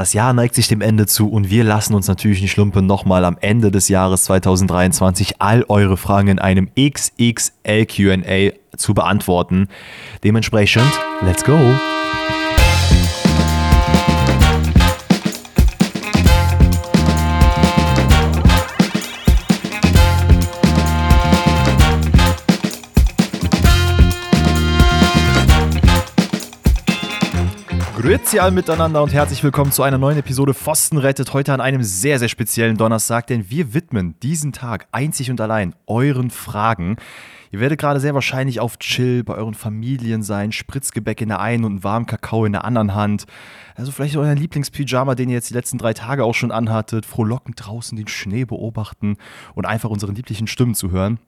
Das Jahr neigt sich dem Ende zu und wir lassen uns natürlich nicht lumpen, nochmal am Ende des Jahres 2023 all eure Fragen in einem XXL QA zu beantworten. Dementsprechend, let's go! Grüezi alle miteinander und herzlich willkommen zu einer neuen Episode Pfosten rettet. Heute an einem sehr, sehr speziellen Donnerstag, denn wir widmen diesen Tag einzig und allein euren Fragen. Ihr werdet gerade sehr wahrscheinlich auf Chill bei euren Familien sein, Spritzgebäck in der einen und einen warmen Kakao in der anderen Hand. Also vielleicht euren Lieblingspyjama, den ihr jetzt die letzten drei Tage auch schon anhattet, frohlockend draußen den Schnee beobachten und einfach unseren lieblichen Stimmen zu hören.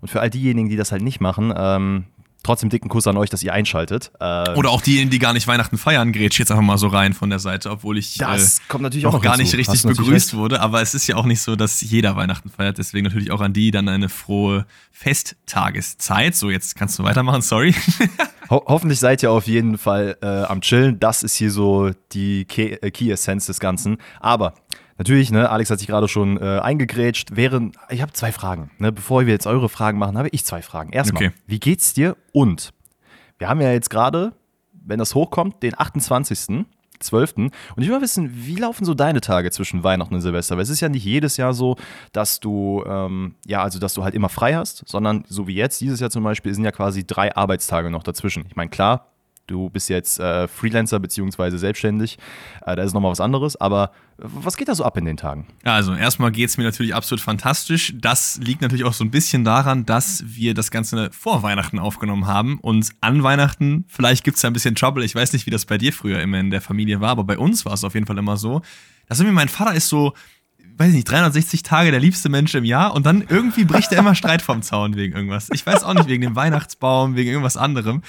Und für all diejenigen, die das halt nicht machen, ähm, trotzdem dicken Kuss an euch, dass ihr einschaltet. Äh, Oder auch diejenigen, die gar nicht Weihnachten feiern, grätsch jetzt einfach mal so rein von der Seite, obwohl ich das äh, kommt natürlich auch noch gar nicht richtig begrüßt wurde. Aber es ist ja auch nicht so, dass jeder Weihnachten feiert. Deswegen natürlich auch an die dann eine frohe Festtageszeit. So, jetzt kannst du weitermachen, sorry. Ho hoffentlich seid ihr auf jeden Fall äh, am Chillen. Das ist hier so die äh, Key-Essenz des Ganzen. Aber Natürlich, ne, Alex hat sich gerade schon äh, eingegrätscht. Während, ich habe zwei Fragen. Ne, bevor wir jetzt eure Fragen machen, habe ich zwei Fragen. Erstmal, okay. wie geht's dir? Und wir haben ja jetzt gerade, wenn das hochkommt, den 28. 12. Und ich will mal wissen, wie laufen so deine Tage zwischen Weihnachten und Silvester? Weil es ist ja nicht jedes Jahr so, dass du, ähm, ja, also dass du halt immer frei hast, sondern so wie jetzt, dieses Jahr zum Beispiel, sind ja quasi drei Arbeitstage noch dazwischen. Ich meine, klar, du bist jetzt äh, Freelancer beziehungsweise selbstständig, äh, da ist nochmal was anderes, aber was geht da so ab in den Tagen? Also, erstmal geht es mir natürlich absolut fantastisch. Das liegt natürlich auch so ein bisschen daran, dass wir das Ganze vor Weihnachten aufgenommen haben. Und an Weihnachten, vielleicht gibt es da ein bisschen Trouble, ich weiß nicht, wie das bei dir früher immer in der Familie war, aber bei uns war es auf jeden Fall immer so, dass irgendwie mein Vater ist so, weiß nicht, 360 Tage der liebste Mensch im Jahr und dann irgendwie bricht er immer Streit vom Zaun wegen irgendwas. Ich weiß auch nicht, wegen dem Weihnachtsbaum, wegen irgendwas anderem.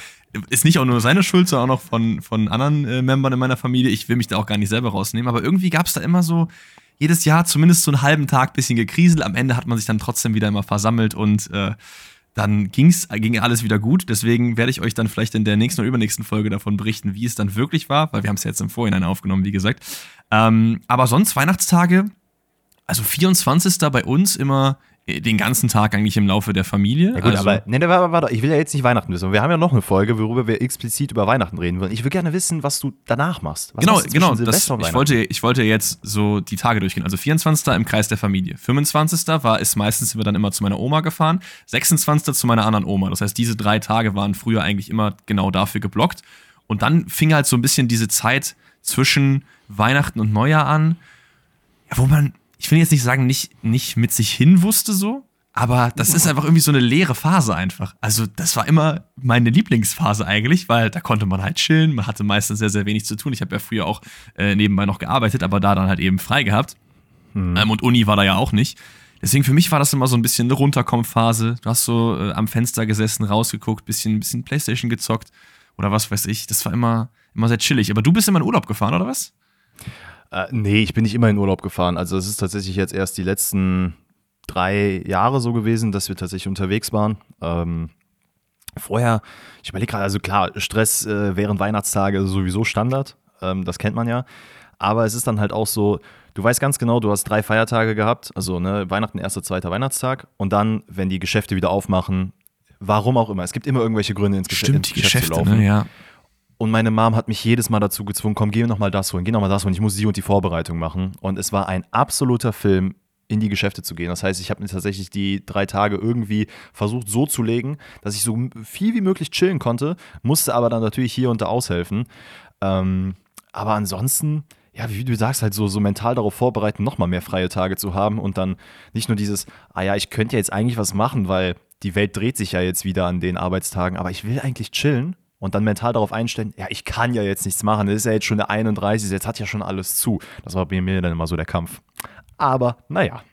Ist nicht auch nur seine Schuld, sondern auch noch von, von anderen äh, Membern in meiner Familie. Ich will mich da auch gar nicht selber rausnehmen, aber irgendwie gab es da immer so jedes Jahr zumindest so einen halben Tag bisschen gekriselt. Am Ende hat man sich dann trotzdem wieder immer versammelt und äh, dann ging's, ging alles wieder gut. Deswegen werde ich euch dann vielleicht in der nächsten oder übernächsten Folge davon berichten, wie es dann wirklich war, weil wir haben es ja jetzt im Vorhinein aufgenommen, wie gesagt. Ähm, aber sonst Weihnachtstage, also 24. bei uns immer äh, den ganzen Tag eigentlich im Laufe der Familie. Ja gut, also, aber ne, warte, warte, ich will ja jetzt nicht Weihnachten wissen. Wir haben ja noch eine Folge, worüber wir explizit über Weihnachten reden wollen. Ich will gerne wissen, was du danach machst. Was genau, genau. Das, ich, wollte, ich wollte jetzt so die Tage durchgehen. Also 24. im Kreis der Familie. 25. war es meistens sind wir dann immer zu meiner Oma gefahren. 26. zu meiner anderen Oma. Das heißt, diese drei Tage waren früher eigentlich immer genau dafür geblockt. Und dann fing halt so ein bisschen diese Zeit zwischen Weihnachten und Neujahr an, ja, wo man ich will jetzt nicht sagen, nicht, nicht mit sich hin wusste so, aber das ist einfach irgendwie so eine leere Phase einfach. Also, das war immer meine Lieblingsphase eigentlich, weil da konnte man halt chillen. Man hatte meistens sehr, sehr wenig zu tun. Ich habe ja früher auch äh, nebenbei noch gearbeitet, aber da dann halt eben frei gehabt. Hm. Ähm, und Uni war da ja auch nicht. Deswegen für mich war das immer so ein bisschen eine Runterkommphase. Du hast so äh, am Fenster gesessen, rausgeguckt, bisschen, bisschen Playstation gezockt oder was weiß ich. Das war immer, immer sehr chillig. Aber du bist immer in Urlaub gefahren, oder was? Äh, nee, ich bin nicht immer in Urlaub gefahren. Also es ist tatsächlich jetzt erst die letzten drei Jahre so gewesen, dass wir tatsächlich unterwegs waren. Ähm, vorher, ich überlege gerade, also klar, Stress äh, während Weihnachtstage sowieso Standard. Ähm, das kennt man ja. Aber es ist dann halt auch so, du weißt ganz genau, du hast drei Feiertage gehabt, also ne, Weihnachten, erster, zweiter Weihnachtstag. Und dann, wenn die Geschäfte wieder aufmachen, warum auch immer, es gibt immer irgendwelche Gründe ins, Gesch Stimmt, ins Geschäft Geschäfte, zu laufen. Ne, ja. Und meine Mom hat mich jedes Mal dazu gezwungen, komm, geh nochmal das holen, geh nochmal das holen. Ich muss die und die Vorbereitung machen. Und es war ein absoluter Film, in die Geschäfte zu gehen. Das heißt, ich habe mir tatsächlich die drei Tage irgendwie versucht so zu legen, dass ich so viel wie möglich chillen konnte, musste aber dann natürlich hier und da aushelfen. Ähm, aber ansonsten, ja, wie du sagst, halt so, so mental darauf vorbereiten, nochmal mehr freie Tage zu haben und dann nicht nur dieses, ah ja, ich könnte ja jetzt eigentlich was machen, weil die Welt dreht sich ja jetzt wieder an den Arbeitstagen, aber ich will eigentlich chillen und dann mental darauf einstellen, ja, ich kann ja jetzt nichts machen, das ist ja jetzt schon der 31, jetzt hat ja schon alles zu. Das war bei mir dann immer so der Kampf. Aber naja.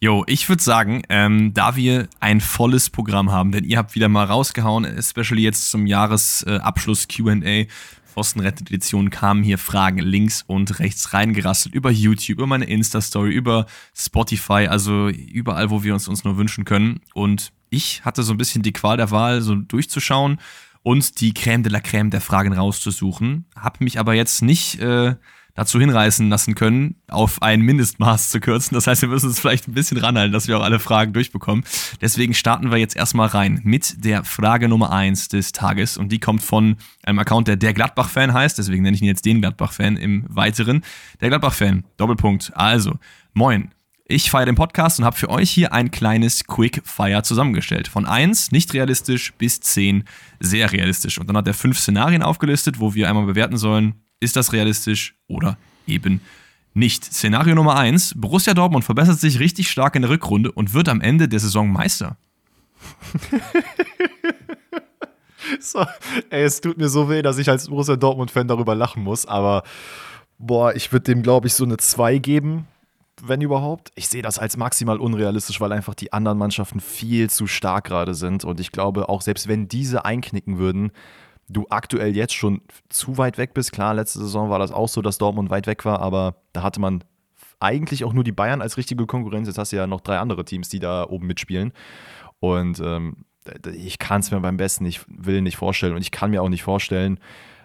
Jo, ich würde sagen, ähm, da wir ein volles Programm haben, denn ihr habt wieder mal rausgehauen, especially jetzt zum Jahresabschluss QA, Pfostenrettet Edition kamen hier Fragen links und rechts reingerasselt über YouTube, über meine Insta-Story, über Spotify, also überall, wo wir uns, uns nur wünschen können. Und ich hatte so ein bisschen die Qual der Wahl, so durchzuschauen und die Crème de la Crème der Fragen rauszusuchen. Hab mich aber jetzt nicht äh, dazu hinreißen lassen können, auf ein Mindestmaß zu kürzen. Das heißt, wir müssen uns vielleicht ein bisschen ranhalten, dass wir auch alle Fragen durchbekommen. Deswegen starten wir jetzt erstmal rein mit der Frage Nummer eins des Tages. Und die kommt von einem Account, der der Gladbach-Fan heißt. Deswegen nenne ich ihn jetzt den Gladbach-Fan im Weiteren. Der Gladbach-Fan, Doppelpunkt. Also, moin. Ich feiere den Podcast und habe für euch hier ein kleines Quick-Fire zusammengestellt. Von 1 nicht realistisch bis 10 sehr realistisch. Und dann hat er fünf Szenarien aufgelistet, wo wir einmal bewerten sollen, ist das realistisch oder eben nicht. Szenario Nummer 1, Borussia Dortmund verbessert sich richtig stark in der Rückrunde und wird am Ende der Saison Meister. so, ey, es tut mir so weh, dass ich als Borussia Dortmund-Fan darüber lachen muss, aber boah, ich würde dem, glaube ich, so eine 2 geben wenn überhaupt. Ich sehe das als maximal unrealistisch, weil einfach die anderen Mannschaften viel zu stark gerade sind. Und ich glaube, auch selbst wenn diese einknicken würden, du aktuell jetzt schon zu weit weg bist. Klar, letzte Saison war das auch so, dass Dortmund weit weg war, aber da hatte man eigentlich auch nur die Bayern als richtige Konkurrenz. Jetzt hast du ja noch drei andere Teams, die da oben mitspielen. Und ähm, ich kann es mir beim besten nicht, will nicht vorstellen. Und ich kann mir auch nicht vorstellen,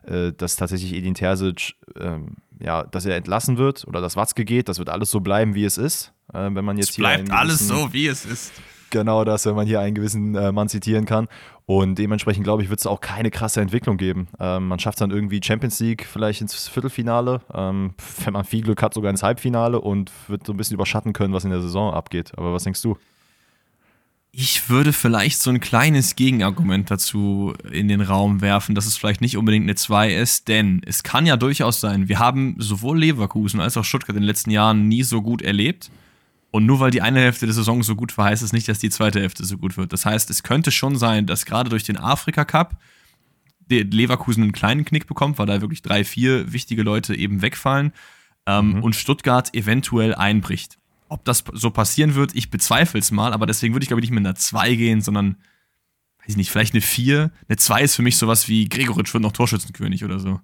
äh, dass tatsächlich Edin Terzic ähm, ja, dass er entlassen wird oder dass Watzke geht, das wird alles so bleiben, wie es ist. Äh, wenn man jetzt es bleibt alles so, wie es ist. Genau das, wenn man hier einen gewissen äh, Mann zitieren kann. Und dementsprechend, glaube ich, wird es auch keine krasse Entwicklung geben. Ähm, man schafft dann irgendwie Champions League vielleicht ins Viertelfinale, ähm, wenn man viel Glück hat, sogar ins Halbfinale und wird so ein bisschen überschatten können, was in der Saison abgeht. Aber was denkst du? Ich würde vielleicht so ein kleines Gegenargument dazu in den Raum werfen, dass es vielleicht nicht unbedingt eine 2 ist, denn es kann ja durchaus sein, wir haben sowohl Leverkusen als auch Stuttgart in den letzten Jahren nie so gut erlebt. Und nur weil die eine Hälfte der Saison so gut war, heißt es nicht, dass die zweite Hälfte so gut wird. Das heißt, es könnte schon sein, dass gerade durch den Afrika Cup Leverkusen einen kleinen Knick bekommt, weil da wirklich drei, vier wichtige Leute eben wegfallen ähm, mhm. und Stuttgart eventuell einbricht. Ob das so passieren wird, ich bezweifle es mal, aber deswegen würde ich, glaube ich, nicht mit einer 2 gehen, sondern, weiß ich nicht, vielleicht eine 4. Eine 2 ist für mich sowas wie Gregoritsch wird noch Torschützenkönig oder so.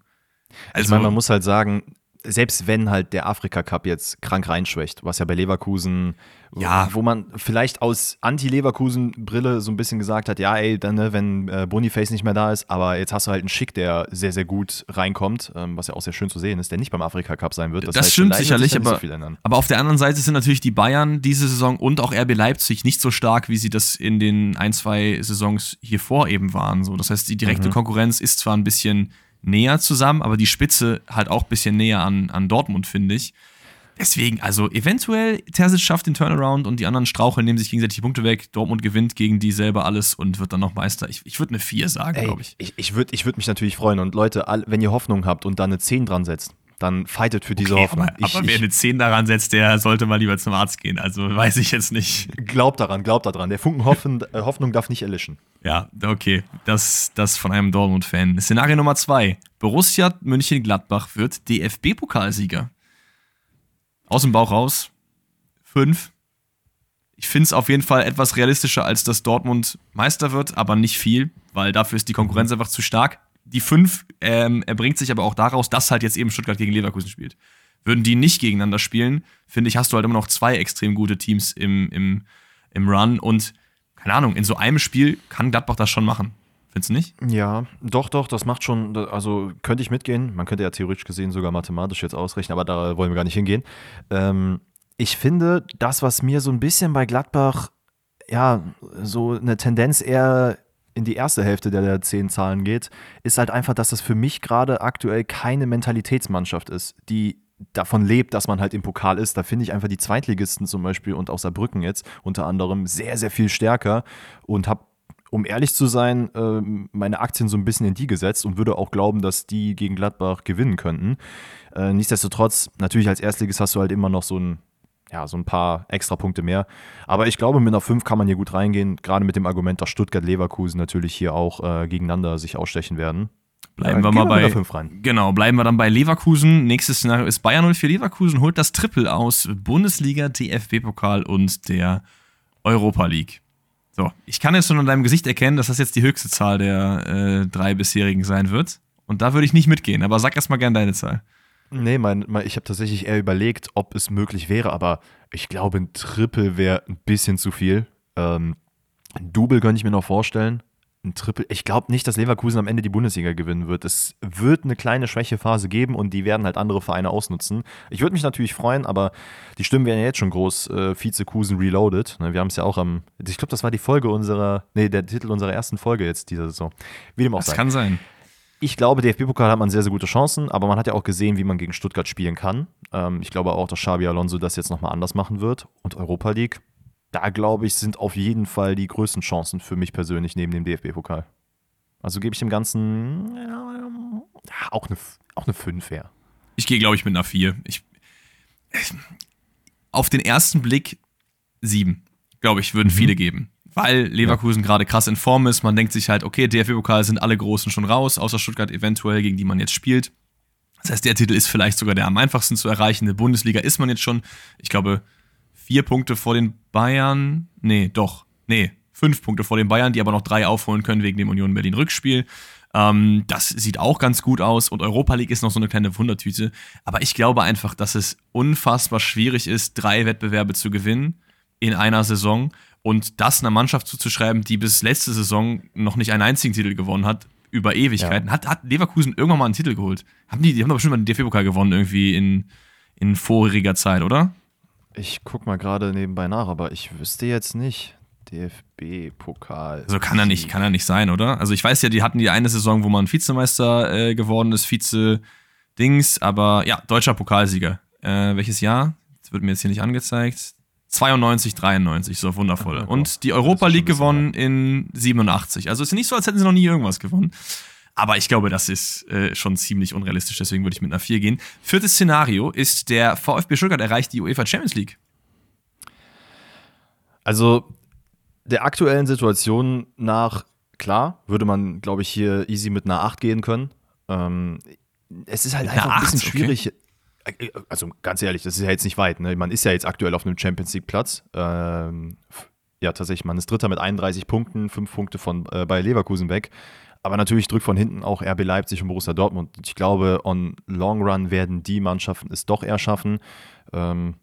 Also, ich meine, man muss halt sagen, selbst wenn halt der Afrika Cup jetzt krank reinschwächt, was ja bei Leverkusen, ja, wo man vielleicht aus Anti-Leverkusen-Brille so ein bisschen gesagt hat, ja, ey, dann, ne, wenn äh, Boniface nicht mehr da ist, aber jetzt hast du halt einen Schick, der sehr, sehr gut reinkommt, ähm, was ja auch sehr schön zu sehen ist, der nicht beim Afrika Cup sein wird. Das, das heißt, stimmt sicherlich, aber, so aber auf der anderen Seite sind natürlich die Bayern diese Saison und auch RB Leipzig nicht so stark, wie sie das in den ein, zwei Saisons hier vor eben waren. So, das heißt, die direkte mhm. Konkurrenz ist zwar ein bisschen näher zusammen, aber die Spitze halt auch ein bisschen näher an, an Dortmund, finde ich. Deswegen, also eventuell, Terzic schafft den Turnaround und die anderen straucheln, nehmen sich gegenseitig die Punkte weg. Dortmund gewinnt gegen die selber alles und wird dann noch Meister. Ich, ich würde eine 4 sagen, glaube ich. Ich, ich würde ich würd mich natürlich freuen. Und Leute, wenn ihr Hoffnung habt und da eine 10 dran setzt, dann fightet für diese okay, Hoffnung. Aber, ich, aber wer eine 10 daran setzt, der sollte mal lieber zum Arzt gehen. Also weiß ich jetzt nicht. Glaubt daran, glaubt daran. Der Funken äh, Hoffnung darf nicht erlischen. Ja, okay. Das, das von einem Dortmund-Fan. Szenario Nummer 2. Borussia München-Gladbach wird DFB-Pokalsieger. Aus dem Bauch raus. 5. Ich finde es auf jeden Fall etwas realistischer, als dass Dortmund Meister wird, aber nicht viel, weil dafür ist die Konkurrenz einfach zu stark die 5 ähm, erbringt sich aber auch daraus, dass halt jetzt eben Stuttgart gegen Leverkusen spielt. Würden die nicht gegeneinander spielen, finde ich, hast du halt immer noch zwei extrem gute Teams im, im, im Run und keine Ahnung, in so einem Spiel kann Gladbach das schon machen. Findest du nicht? Ja, doch, doch, das macht schon, also könnte ich mitgehen. Man könnte ja theoretisch gesehen sogar mathematisch jetzt ausrechnen, aber da wollen wir gar nicht hingehen. Ähm, ich finde, das, was mir so ein bisschen bei Gladbach, ja, so eine Tendenz eher in die erste Hälfte der, der zehn Zahlen geht, ist halt einfach, dass das für mich gerade aktuell keine Mentalitätsmannschaft ist, die davon lebt, dass man halt im Pokal ist. Da finde ich einfach die Zweitligisten zum Beispiel und auch Saarbrücken jetzt unter anderem sehr, sehr viel stärker und habe um ehrlich zu sein, ähm, meine Aktien so ein bisschen in die gesetzt und würde auch glauben, dass die gegen Gladbach gewinnen könnten. Äh, nichtsdestotrotz, natürlich als Erstligist hast du halt immer noch so ein ja, so ein paar extra Punkte mehr. Aber ich glaube, mit einer 5 kann man hier gut reingehen, gerade mit dem Argument, dass Stuttgart-Leverkusen natürlich hier auch äh, gegeneinander sich ausstechen werden. Bleiben wir mal bei 5 rein. Genau, bleiben wir dann bei Leverkusen. Nächstes Szenario ist Bayern 04 Leverkusen holt das Triple aus Bundesliga, DFB-Pokal und der Europa League. So, ich kann jetzt schon an deinem Gesicht erkennen, dass das jetzt die höchste Zahl der äh, drei bisherigen sein wird. Und da würde ich nicht mitgehen, aber sag erstmal gern deine Zahl. Nee, mein, mein, ich habe tatsächlich eher überlegt, ob es möglich wäre, aber ich glaube, ein Triple wäre ein bisschen zu viel. Ähm, ein Double könnte ich mir noch vorstellen. ein Triple. Ich glaube nicht, dass Leverkusen am Ende die Bundesliga gewinnen wird. Es wird eine kleine Schwächephase geben und die werden halt andere Vereine ausnutzen. Ich würde mich natürlich freuen, aber die Stimmen werden ja jetzt schon groß. Äh, Vizekusen Reloaded. Ne, wir haben es ja auch am. Ich glaube, das war die Folge unserer. Nee, der Titel unserer ersten Folge jetzt dieser Saison. Wie dem auch das sei. kann sein. Ich glaube, DFB-Pokal hat man sehr, sehr gute Chancen, aber man hat ja auch gesehen, wie man gegen Stuttgart spielen kann. Ähm, ich glaube auch, dass Xabi Alonso das jetzt nochmal anders machen wird. Und Europa League, da glaube ich, sind auf jeden Fall die größten Chancen für mich persönlich neben dem DFB-Pokal. Also gebe ich dem Ganzen ja, auch eine, auch eine 5 her. Ich gehe, glaube ich, mit einer 4. Ich, auf den ersten Blick 7, glaube ich, würden mhm. viele geben. Weil Leverkusen ja. gerade krass in Form ist. Man denkt sich halt, okay, DFB-Pokal sind alle Großen schon raus, außer Stuttgart eventuell, gegen die man jetzt spielt. Das heißt, der Titel ist vielleicht sogar der am einfachsten zu erreichen. In der Bundesliga ist man jetzt schon, ich glaube, vier Punkte vor den Bayern. Nee, doch. Nee, fünf Punkte vor den Bayern, die aber noch drei aufholen können wegen dem Union Berlin Rückspiel. Ähm, das sieht auch ganz gut aus und Europa League ist noch so eine kleine Wundertüte. Aber ich glaube einfach, dass es unfassbar schwierig ist, drei Wettbewerbe zu gewinnen in einer Saison und das einer Mannschaft zuzuschreiben, die bis letzte Saison noch nicht einen einzigen Titel gewonnen hat, über Ewigkeiten. Ja. Hat, hat Leverkusen irgendwann mal einen Titel geholt? Haben die, die haben doch bestimmt mal den DFB-Pokal gewonnen, irgendwie in, in voriger Zeit, oder? Ich guck mal gerade nebenbei nach, aber ich wüsste jetzt nicht. DFB-Pokal. Also kann er nicht, kann er nicht sein, oder? Also ich weiß ja, die hatten die eine Saison, wo man Vizemeister äh, geworden ist, Vize-Dings, aber ja, deutscher Pokalsieger. Äh, welches Jahr? Das wird mir jetzt hier nicht angezeigt. 92, 93, so wundervoll. Oh, Und die Europa League gewonnen in 87. Also es ist nicht so, als hätten sie noch nie irgendwas gewonnen. Aber ich glaube, das ist äh, schon ziemlich unrealistisch, deswegen würde ich mit einer 4 gehen. Viertes Szenario ist, der VfB Stuttgart erreicht die UEFA Champions League. Also der aktuellen Situation nach, klar, würde man, glaube ich, hier easy mit einer 8 gehen können. Ähm, es ist halt einfach ein bisschen schwierig. Okay. Also ganz ehrlich, das ist ja jetzt nicht weit. Ne? Man ist ja jetzt aktuell auf einem Champions League-Platz. Ähm, ja, tatsächlich, man ist Dritter mit 31 Punkten, fünf Punkte von äh, bei Leverkusen weg. Aber natürlich drückt von hinten auch RB Leipzig und Borussia Dortmund. Ich glaube, on Long Run werden die Mannschaften es doch eher schaffen. Ähm,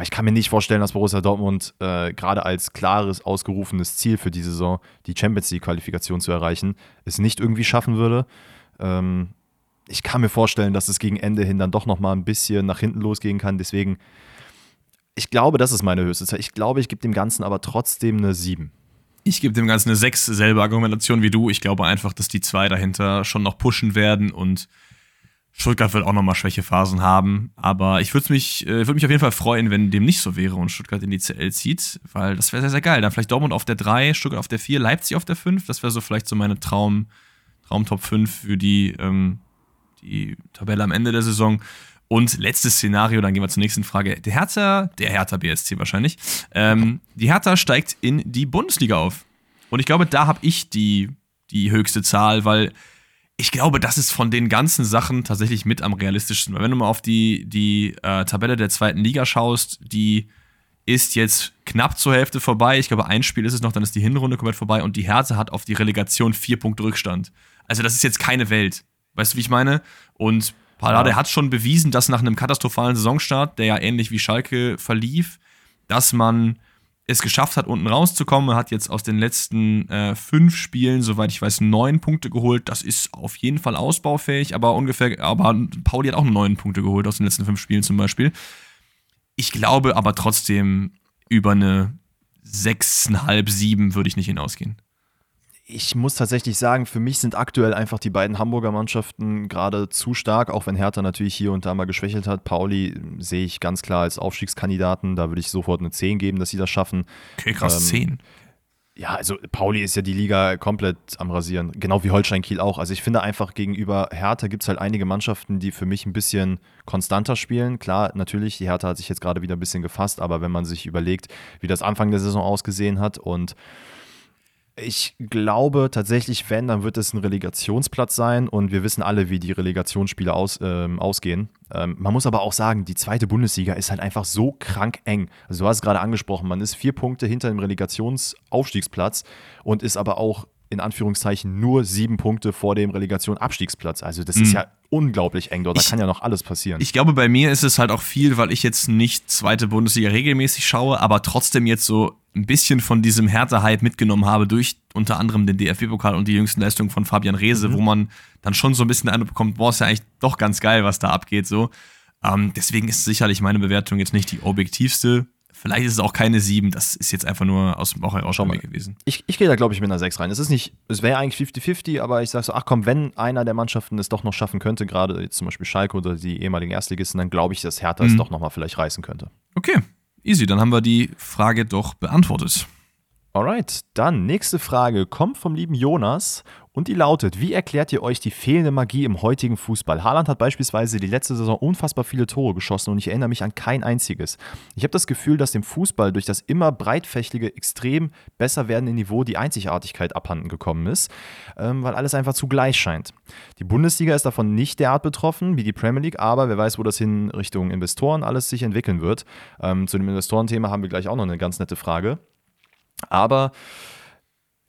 ich kann mir nicht vorstellen, dass Borussia Dortmund äh, gerade als klares, ausgerufenes Ziel für die Saison, die Champions League-Qualifikation zu erreichen, es nicht irgendwie schaffen würde. Ähm, ich kann mir vorstellen, dass es gegen Ende hin dann doch nochmal ein bisschen nach hinten losgehen kann. Deswegen, ich glaube, das ist meine höchste Zeit. Ich glaube, ich gebe dem Ganzen aber trotzdem eine 7. Ich gebe dem Ganzen eine 6, selbe Argumentation wie du. Ich glaube einfach, dass die zwei dahinter schon noch pushen werden und Stuttgart wird auch nochmal Schwächephasen haben, aber ich würde mich, äh, würd mich auf jeden Fall freuen, wenn dem nicht so wäre und Stuttgart in die CL zieht, weil das wäre sehr, sehr geil. Dann vielleicht Dortmund auf der 3, Stuttgart auf der 4, Leipzig auf der 5. Das wäre so vielleicht so meine Traum, Traum Top 5 für die, ähm, die Tabelle am Ende der Saison. Und letztes Szenario, dann gehen wir zur nächsten Frage. Der Hertha, der Hertha BSC wahrscheinlich, ähm, die Hertha steigt in die Bundesliga auf. Und ich glaube, da habe ich die, die höchste Zahl, weil ich glaube, das ist von den ganzen Sachen tatsächlich mit am realistischsten. Weil wenn du mal auf die, die äh, Tabelle der zweiten Liga schaust, die ist jetzt knapp zur Hälfte vorbei. Ich glaube, ein Spiel ist es noch, dann ist die Hinrunde komplett vorbei und die Hertha hat auf die Relegation vier Punkte Rückstand. Also, das ist jetzt keine Welt. Weißt du, wie ich meine? Und Pallade ja. hat schon bewiesen, dass nach einem katastrophalen Saisonstart, der ja ähnlich wie Schalke verlief, dass man es geschafft hat, unten rauszukommen. Er hat jetzt aus den letzten äh, fünf Spielen, soweit ich weiß, neun Punkte geholt. Das ist auf jeden Fall ausbaufähig, aber ungefähr, aber Pauli hat auch neun Punkte geholt aus den letzten fünf Spielen zum Beispiel. Ich glaube aber trotzdem, über eine sechseinhalb, sieben würde ich nicht hinausgehen ich muss tatsächlich sagen, für mich sind aktuell einfach die beiden Hamburger Mannschaften gerade zu stark, auch wenn Hertha natürlich hier und da mal geschwächelt hat. Pauli sehe ich ganz klar als Aufstiegskandidaten. Da würde ich sofort eine 10 geben, dass sie das schaffen. Okay, krass, ähm, 10. Ja, also Pauli ist ja die Liga komplett am Rasieren, genau wie Holstein Kiel auch. Also ich finde einfach gegenüber Hertha gibt es halt einige Mannschaften, die für mich ein bisschen konstanter spielen. Klar, natürlich, die Hertha hat sich jetzt gerade wieder ein bisschen gefasst, aber wenn man sich überlegt, wie das Anfang der Saison ausgesehen hat und ich glaube tatsächlich, wenn, dann wird es ein Relegationsplatz sein und wir wissen alle, wie die Relegationsspiele aus, ähm, ausgehen. Ähm, man muss aber auch sagen, die zweite Bundesliga ist halt einfach so krank eng. Also du hast es gerade angesprochen, man ist vier Punkte hinter dem Relegationsaufstiegsplatz und ist aber auch in Anführungszeichen nur sieben Punkte vor dem Relegation-Abstiegsplatz. Also das mhm. ist ja unglaublich eng dort. Da ich, kann ja noch alles passieren. Ich glaube, bei mir ist es halt auch viel, weil ich jetzt nicht zweite Bundesliga regelmäßig schaue, aber trotzdem jetzt so ein bisschen von diesem Härterheit mitgenommen habe durch unter anderem den DFB-Pokal und die jüngsten Leistungen von Fabian Reese, mhm. wo man dann schon so ein bisschen den Eindruck bekommt, boah, ist ja eigentlich doch ganz geil, was da abgeht, so. Ähm, deswegen ist sicherlich meine Bewertung jetzt nicht die objektivste. Vielleicht ist es auch keine 7, das ist jetzt einfach nur aus dem Bauch heraus gewesen. Ich, ich gehe da, glaube ich, mit einer 6 rein. Es ist nicht, es wäre eigentlich 50-50, aber ich sage so, ach komm, wenn einer der Mannschaften es doch noch schaffen könnte, gerade jetzt zum Beispiel Schalke oder die ehemaligen Erstligisten, dann glaube ich, dass Hertha mhm. es doch nochmal vielleicht reißen könnte. Okay, easy, dann haben wir die Frage doch beantwortet. Alright, dann nächste Frage kommt vom lieben Jonas und die lautet: Wie erklärt ihr euch die fehlende Magie im heutigen Fußball? Haaland hat beispielsweise die letzte Saison unfassbar viele Tore geschossen und ich erinnere mich an kein einziges. Ich habe das Gefühl, dass dem Fußball durch das immer breitfächige, extrem besser werdende Niveau die Einzigartigkeit abhanden gekommen ist, ähm, weil alles einfach zu gleich scheint. Die Bundesliga ist davon nicht derart betroffen wie die Premier League, aber wer weiß, wo das hin Richtung Investoren alles sich entwickeln wird. Ähm, zu dem Investorenthema haben wir gleich auch noch eine ganz nette Frage. Aber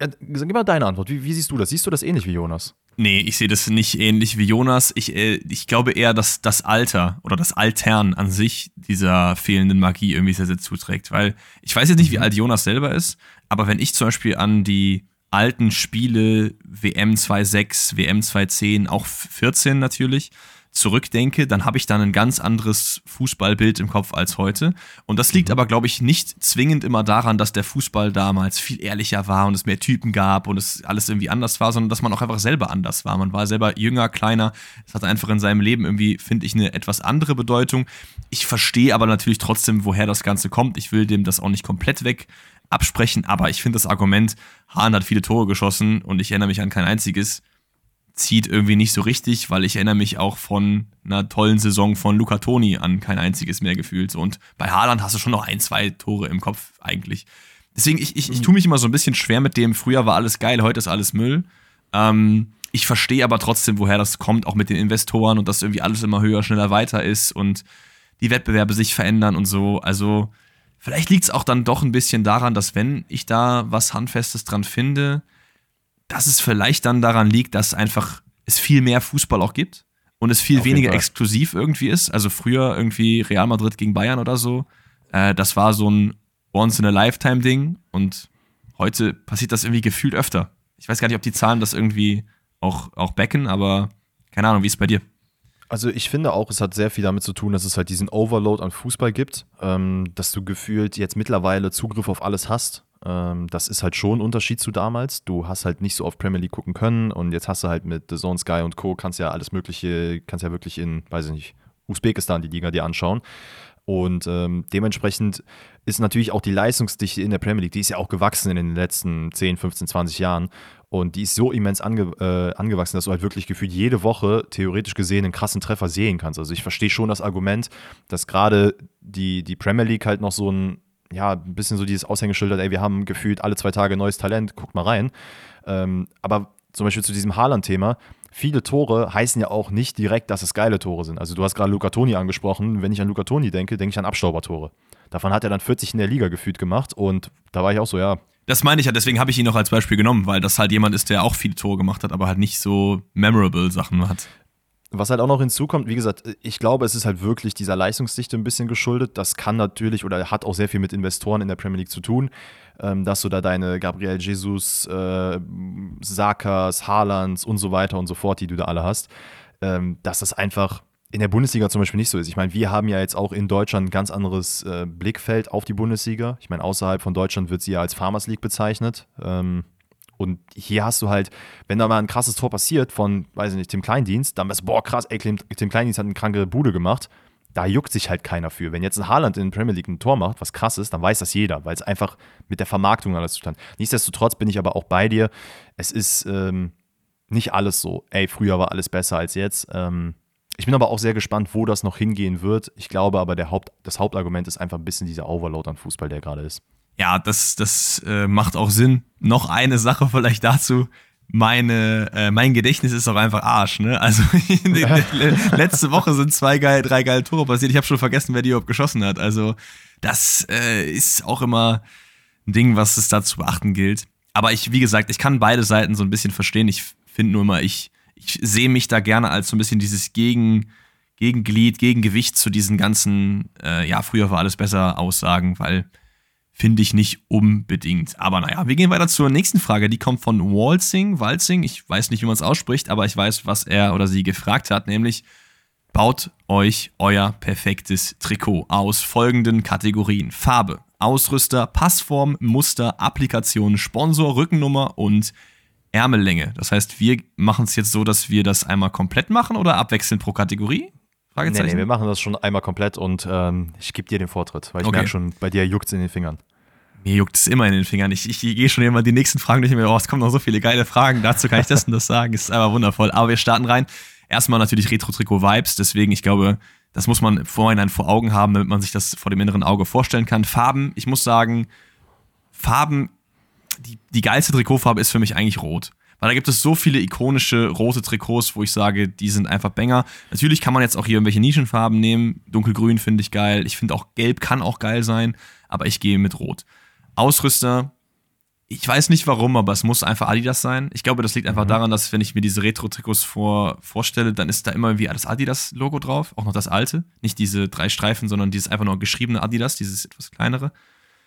ja, gib mal deine Antwort. Wie, wie, siehst du das? Siehst du das ähnlich wie Jonas? Nee, ich sehe das nicht ähnlich wie Jonas. Ich, äh, ich glaube eher, dass das Alter oder das Altern an sich dieser fehlenden Magie irgendwie sehr, sehr zuträgt. Weil ich weiß jetzt nicht, wie mhm. alt Jonas selber ist, aber wenn ich zum Beispiel an die alten Spiele WM 2.6, WM 2.10, auch 14 natürlich, zurückdenke, dann habe ich dann ein ganz anderes Fußballbild im Kopf als heute. Und das liegt mhm. aber, glaube ich, nicht zwingend immer daran, dass der Fußball damals viel ehrlicher war und es mehr Typen gab und es alles irgendwie anders war, sondern dass man auch einfach selber anders war. Man war selber jünger, kleiner. Es hatte einfach in seinem Leben irgendwie, finde ich, eine etwas andere Bedeutung. Ich verstehe aber natürlich trotzdem, woher das Ganze kommt. Ich will dem das auch nicht komplett weg absprechen, aber ich finde das Argument, Hahn hat viele Tore geschossen und ich erinnere mich an kein einziges, zieht irgendwie nicht so richtig, weil ich erinnere mich auch von einer tollen Saison von Luca Toni an kein einziges mehr gefühlt. Und bei Haaland hast du schon noch ein, zwei Tore im Kopf eigentlich. Deswegen, ich, ich, ich tue mich immer so ein bisschen schwer mit dem, früher war alles geil, heute ist alles Müll. Ähm, ich verstehe aber trotzdem, woher das kommt, auch mit den Investoren und dass irgendwie alles immer höher, schneller, weiter ist und die Wettbewerbe sich verändern und so. Also, vielleicht liegt es auch dann doch ein bisschen daran, dass wenn ich da was Handfestes dran finde, dass es vielleicht dann daran liegt, dass einfach es viel mehr Fußball auch gibt und es viel Auf weniger exklusiv irgendwie ist. Also früher irgendwie Real Madrid gegen Bayern oder so. Äh, das war so ein Once-in-a-Lifetime-Ding und heute passiert das irgendwie gefühlt öfter. Ich weiß gar nicht, ob die Zahlen das irgendwie auch, auch backen, aber keine Ahnung, wie ist es bei dir? Also ich finde auch, es hat sehr viel damit zu tun, dass es halt diesen Overload an Fußball gibt, ähm, dass du gefühlt jetzt mittlerweile Zugriff auf alles hast. Ähm, das ist halt schon ein Unterschied zu damals. Du hast halt nicht so oft Premier League gucken können und jetzt hast du halt mit The Zone Sky und Co. kannst ja alles Mögliche, kannst ja wirklich in, weiß ich nicht, Usbekistan die Liga dir anschauen. Und ähm, dementsprechend ist natürlich auch die Leistungsdichte in der Premier League, die ist ja auch gewachsen in den letzten 10, 15, 20 Jahren. Und die ist so immens ange, äh, angewachsen, dass du halt wirklich gefühlt jede Woche theoretisch gesehen einen krassen Treffer sehen kannst. Also ich verstehe schon das Argument, dass gerade die, die Premier League halt noch so ein ja, ein bisschen so dieses Aushängeschild hat, ey, wir haben gefühlt alle zwei Tage neues Talent, guckt mal rein. Ähm, aber zum Beispiel zu diesem Haaland-Thema, viele Tore heißen ja auch nicht direkt, dass es geile Tore sind. Also du hast gerade Luca Toni angesprochen. Wenn ich an Luca Toni denke, denke ich an Abstaubertore. Davon hat er dann 40 in der Liga gefühlt gemacht und da war ich auch so, ja. Das meine ich ja, deswegen habe ich ihn noch als Beispiel genommen, weil das halt jemand ist, der auch viele Tore gemacht hat, aber halt nicht so memorable Sachen hat. Was halt auch noch hinzukommt, wie gesagt, ich glaube, es ist halt wirklich dieser Leistungsdichte ein bisschen geschuldet. Das kann natürlich oder hat auch sehr viel mit Investoren in der Premier League zu tun, ähm, dass du da deine Gabriel Jesus, äh, Sakas, Haalands und so weiter und so fort, die du da alle hast, ähm, dass das einfach in der Bundesliga zum Beispiel nicht so ist. Ich meine, wir haben ja jetzt auch in Deutschland ein ganz anderes äh, Blickfeld auf die Bundesliga. Ich meine, außerhalb von Deutschland wird sie ja als Farmers League bezeichnet. Ähm, und hier hast du halt, wenn da mal ein krasses Tor passiert von, weiß ich nicht, Tim Kleindienst, dann bist du, boah, krass, ey, Tim, Kleindienst hat eine kranke Bude gemacht. Da juckt sich halt keiner für. Wenn jetzt ein Haaland in der Premier League ein Tor macht, was krass ist, dann weiß das jeder, weil es einfach mit der Vermarktung alles zustand. Nichtsdestotrotz bin ich aber auch bei dir. Es ist ähm, nicht alles so, ey, früher war alles besser als jetzt. Ähm, ich bin aber auch sehr gespannt, wo das noch hingehen wird. Ich glaube aber, der Haupt, das Hauptargument ist einfach ein bisschen dieser Overload an Fußball, der gerade ist. Ja, das, das äh, macht auch Sinn. Noch eine Sache vielleicht dazu. Meine, äh, mein Gedächtnis ist auch einfach Arsch, ne? Also letzte Woche sind zwei geil, drei geile Tore passiert. Ich habe schon vergessen, wer die überhaupt geschossen hat. Also, das äh, ist auch immer ein Ding, was es da zu beachten gilt. Aber ich, wie gesagt, ich kann beide Seiten so ein bisschen verstehen. Ich finde nur immer, ich, ich sehe mich da gerne als so ein bisschen dieses Gegen, Gegenglied, Gegengewicht zu diesen ganzen, äh, ja, früher war alles besser Aussagen, weil finde ich nicht unbedingt. Aber naja, wir gehen weiter zur nächsten Frage. Die kommt von Walzing, Walzing. Ich weiß nicht, wie man es ausspricht, aber ich weiß, was er oder sie gefragt hat, nämlich baut euch euer perfektes Trikot aus folgenden Kategorien. Farbe, Ausrüster, Passform, Muster, Applikation, Sponsor, Rückennummer und Ärmellänge. Das heißt, wir machen es jetzt so, dass wir das einmal komplett machen oder abwechselnd pro Kategorie? Nee, nee, wir machen das schon einmal komplett und ähm, ich gebe dir den Vortritt, weil ich okay. merke schon, bei dir juckt es in den Fingern. Mir juckt es immer in den Fingern. Ich, ich, gehe schon immer die nächsten Fragen durch mir. Oh, es kommen noch so viele geile Fragen. Dazu kann ich das und das sagen. Es ist einfach wundervoll. Aber wir starten rein. Erstmal natürlich Retro-Trikot-Vibes. Deswegen, ich glaube, das muss man vorhin vor Augen haben, damit man sich das vor dem inneren Auge vorstellen kann. Farben, ich muss sagen, Farben, die, die geilste Trikotfarbe ist für mich eigentlich rot. Weil da gibt es so viele ikonische rote Trikots, wo ich sage, die sind einfach Banger. Natürlich kann man jetzt auch hier irgendwelche Nischenfarben nehmen. Dunkelgrün finde ich geil. Ich finde auch Gelb kann auch geil sein, aber ich gehe mit Rot. Ausrüster, ich weiß nicht warum, aber es muss einfach Adidas sein. Ich glaube, das liegt einfach mhm. daran, dass wenn ich mir diese Retro-Trikots vor, vorstelle, dann ist da immer irgendwie das Adidas-Logo drauf, auch noch das alte. Nicht diese drei Streifen, sondern dieses einfach nur geschriebene Adidas, dieses etwas kleinere,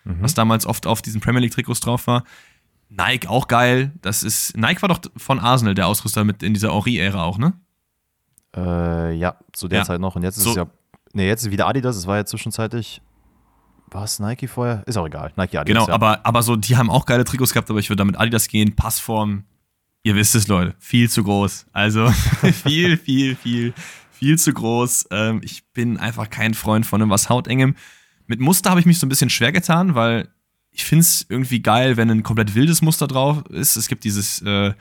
mhm. was damals oft auf diesen Premier League-Trikots drauf war. Nike auch geil. Das ist. Nike war doch von Arsenal der Ausrüster mit in dieser Ori-Ära auch, ne? Äh, ja, zu der ja. Zeit noch. Und jetzt ist so. es ja. Ne, jetzt ist wieder Adidas. Es war ja zwischenzeitlich. War es Nike vorher? Ist auch egal. Nike Adidas. Genau, ja. aber, aber so, die haben auch geile Trikots gehabt, aber ich würde damit Adidas gehen. Passform, ihr wisst es, Leute, viel zu groß. Also viel, viel, viel, viel zu groß. Ähm, ich bin einfach kein Freund von einem was Hautengem. Mit Muster habe ich mich so ein bisschen schwer getan, weil ich finde es irgendwie geil, wenn ein komplett wildes Muster drauf ist. Es gibt dieses äh,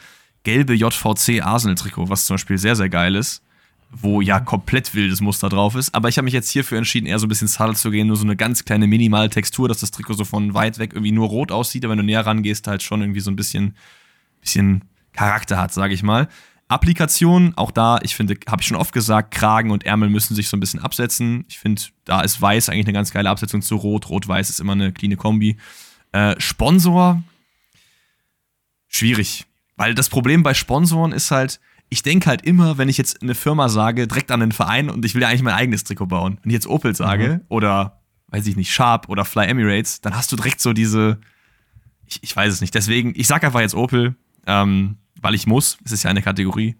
gelbe JVC Arsenal-Trikot, was zum Beispiel sehr, sehr geil ist, wo ja komplett wildes Muster drauf ist. Aber ich habe mich jetzt hierfür entschieden, eher so ein bisschen subtle zu gehen, nur so eine ganz kleine minimale Textur, dass das Trikot so von weit weg irgendwie nur rot aussieht, aber wenn du näher rangehst, halt schon irgendwie so ein bisschen, bisschen Charakter hat, sage ich mal. Applikation, auch da, ich finde, habe ich schon oft gesagt, Kragen und Ärmel müssen sich so ein bisschen absetzen. Ich finde, da ist Weiß eigentlich eine ganz geile Absetzung zu Rot. Rot-Weiß ist immer eine cleane Kombi. Äh, Sponsor, schwierig. Weil das Problem bei Sponsoren ist halt, ich denke halt immer, wenn ich jetzt eine Firma sage, direkt an den Verein und ich will ja eigentlich mein eigenes Trikot bauen. Wenn ich jetzt Opel sage mhm. oder, weiß ich nicht, Sharp oder Fly Emirates, dann hast du direkt so diese, ich, ich weiß es nicht. Deswegen, ich sag einfach jetzt Opel, ähm, weil ich muss. Es ist ja eine Kategorie,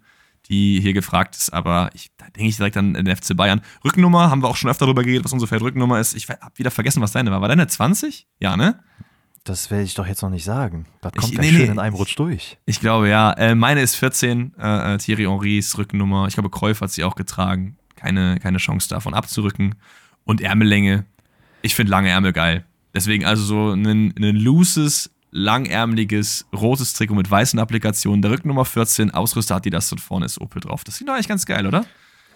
die hier gefragt ist, aber ich, da denke ich direkt an den FC Bayern. Rückennummer, haben wir auch schon öfter darüber geredet, was unsere Feldrückennummer ist. Ich hab wieder vergessen, was deine war. War deine 20? Ja, ne? Das werde ich doch jetzt noch nicht sagen. Das kommt ich, nee, schön nee. in einem Rutsch durch. Ich glaube, ja. Äh, meine ist 14, äh, äh, Thierry Henrys Rückennummer. Ich glaube, Kräuf hat sie auch getragen. Keine, keine Chance davon abzurücken. Und Ärmellänge. Ich finde lange Ärmel geil. Deswegen also so ein, ein looses, langärmeliges, rotes Trikot mit weißen Applikationen. Der Rückennummer 14, Ausrüster hat die das dort vorne ist Opel drauf. Das sieht doch eigentlich ganz geil, oder?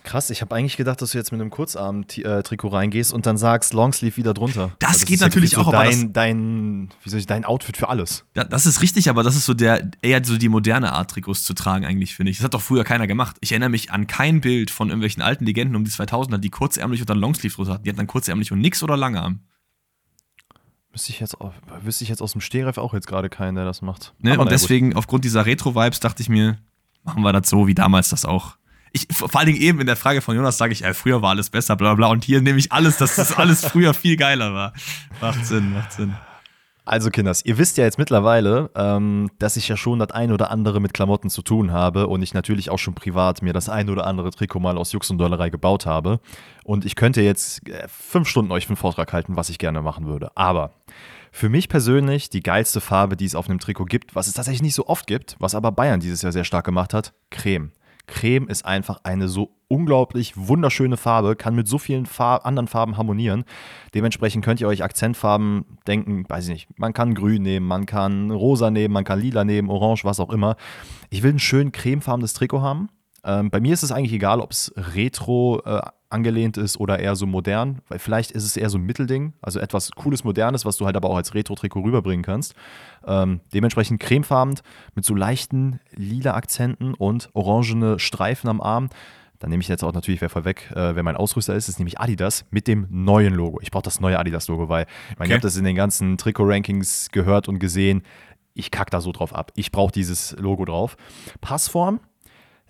Krass, ich habe eigentlich gedacht, dass du jetzt mit einem Kurzarm-Trikot reingehst und dann sagst Longsleeve wieder drunter. Das, das geht natürlich auch, so aber dein, dein, wie soll ich, dein Outfit für alles. Ja, das ist richtig, aber das ist so der eher so die moderne Art Trikots zu tragen eigentlich finde ich. Das hat doch früher keiner gemacht. Ich erinnere mich an kein Bild von irgendwelchen alten Legenden um die 2000er, die kurzärmlich und dann Longsleeve drunter hatten. Die hatten dann kurzärmlich und nix oder Langarm. Müsste ich jetzt, wüsste ich jetzt aus dem Stehreif auch jetzt gerade keinen, der das macht. Ne, und deswegen, gut. aufgrund dieser Retro-Vibes, dachte ich mir, machen wir das so, wie damals das auch ich, vor allen Dingen eben in der Frage von Jonas sage ich, ey, früher war alles besser, bla bla. Und hier nehme ich alles, dass das alles früher viel geiler war. Macht Sinn, macht Sinn. Also, Kinders, ihr wisst ja jetzt mittlerweile, ähm, dass ich ja schon das ein oder andere mit Klamotten zu tun habe und ich natürlich auch schon privat mir das ein oder andere Trikot mal aus Jux und Dollerei gebaut habe. Und ich könnte jetzt äh, fünf Stunden euch einen Vortrag halten, was ich gerne machen würde. Aber für mich persönlich die geilste Farbe, die es auf einem Trikot gibt, was es tatsächlich nicht so oft gibt, was aber Bayern dieses Jahr sehr stark gemacht hat, Creme. Creme ist einfach eine so unglaublich wunderschöne Farbe, kann mit so vielen Farb anderen Farben harmonieren. Dementsprechend könnt ihr euch Akzentfarben denken, weiß ich nicht, man kann grün nehmen, man kann rosa nehmen, man kann lila nehmen, orange, was auch immer. Ich will ein schön cremefarbenes Trikot haben. Ähm, bei mir ist es eigentlich egal, ob es retro äh, angelehnt ist oder eher so modern, weil vielleicht ist es eher so ein Mittelding, also etwas cooles, modernes, was du halt aber auch als Retro-Trikot rüberbringen kannst. Ähm, dementsprechend cremefarben mit so leichten lila Akzenten und orangene Streifen am Arm. Dann nehme ich jetzt auch natürlich, wer vorweg, äh, wer mein Ausrüster ist, ist nämlich Adidas mit dem neuen Logo. Ich brauche das neue Adidas-Logo, weil ich okay. ihr habt das in den ganzen Trikot-Rankings gehört und gesehen. Ich kack da so drauf ab. Ich brauche dieses Logo drauf. Passform,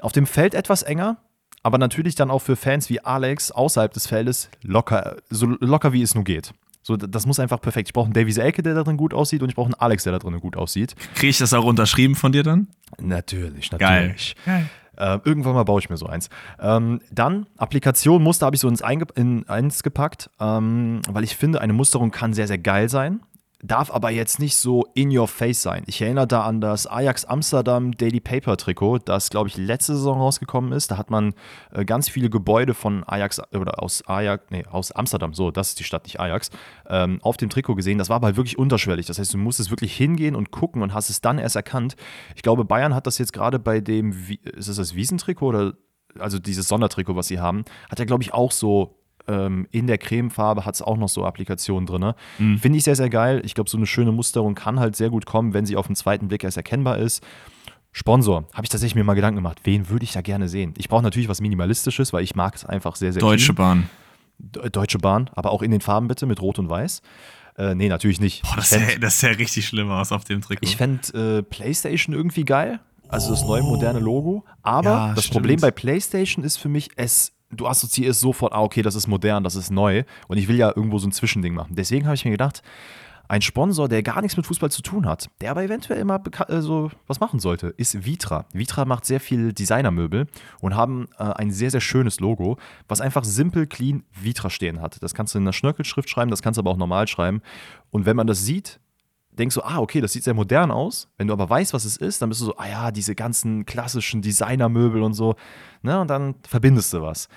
auf dem Feld etwas enger, aber natürlich dann auch für Fans wie Alex außerhalb des Feldes locker, so locker wie es nur geht. So, das muss einfach perfekt. Ich brauche einen Davy Selke, der da drin gut aussieht, und ich brauche einen Alex, der da drin gut aussieht. Kriege ich das auch unterschrieben von dir dann? Natürlich, natürlich. Geil. Äh, irgendwann mal baue ich mir so eins. Ähm, dann, Applikation, Muster habe ich so ins Einge in eins gepackt, ähm, weil ich finde, eine Musterung kann sehr, sehr geil sein darf aber jetzt nicht so in your face sein. Ich erinnere da an das Ajax Amsterdam Daily Paper Trikot, das glaube ich letzte Saison rausgekommen ist. Da hat man äh, ganz viele Gebäude von Ajax oder aus Ajax, nee, aus Amsterdam, so, das ist die Stadt, nicht Ajax, ähm, auf dem Trikot gesehen. Das war aber halt wirklich unterschwellig. Das heißt, du musstest wirklich hingehen und gucken und hast es dann erst erkannt. Ich glaube, Bayern hat das jetzt gerade bei dem, ist es das Wiesentrikot oder also dieses Sondertrikot, was sie haben, hat ja, glaube ich, auch so ähm, in der Cremefarbe hat es auch noch so Applikationen drin. Mhm. Finde ich sehr, sehr geil. Ich glaube, so eine schöne Musterung kann halt sehr gut kommen, wenn sie auf den zweiten Blick erst erkennbar ist. Sponsor, habe ich tatsächlich mir mal Gedanken gemacht, wen würde ich da gerne sehen? Ich brauche natürlich was Minimalistisches, weil ich mag es einfach sehr, sehr Deutsche clean. Bahn. Deutsche Bahn, aber auch in den Farben bitte, mit Rot und Weiß. Äh, nee, natürlich nicht. Boah, das sähe ja richtig schlimm aus auf dem Trikot. Ich fände äh, PlayStation irgendwie geil. Also das neue moderne Logo. Aber ja, das stimmt. Problem bei PlayStation ist für mich, es du assoziierst sofort, ah, okay, das ist modern, das ist neu. Und ich will ja irgendwo so ein Zwischending machen. Deswegen habe ich mir gedacht, ein Sponsor, der gar nichts mit Fußball zu tun hat, der aber eventuell immer äh, so was machen sollte, ist Vitra. Vitra macht sehr viel Designermöbel und haben äh, ein sehr, sehr schönes Logo, was einfach simpel, clean Vitra stehen hat. Das kannst du in einer Schnörkelschrift schreiben, das kannst du aber auch normal schreiben. Und wenn man das sieht, denkst du, ah, okay, das sieht sehr modern aus. Wenn du aber weißt, was es ist, dann bist du so, ah ja, diese ganzen klassischen Designermöbel und so. Ne? Und dann verbindest du was.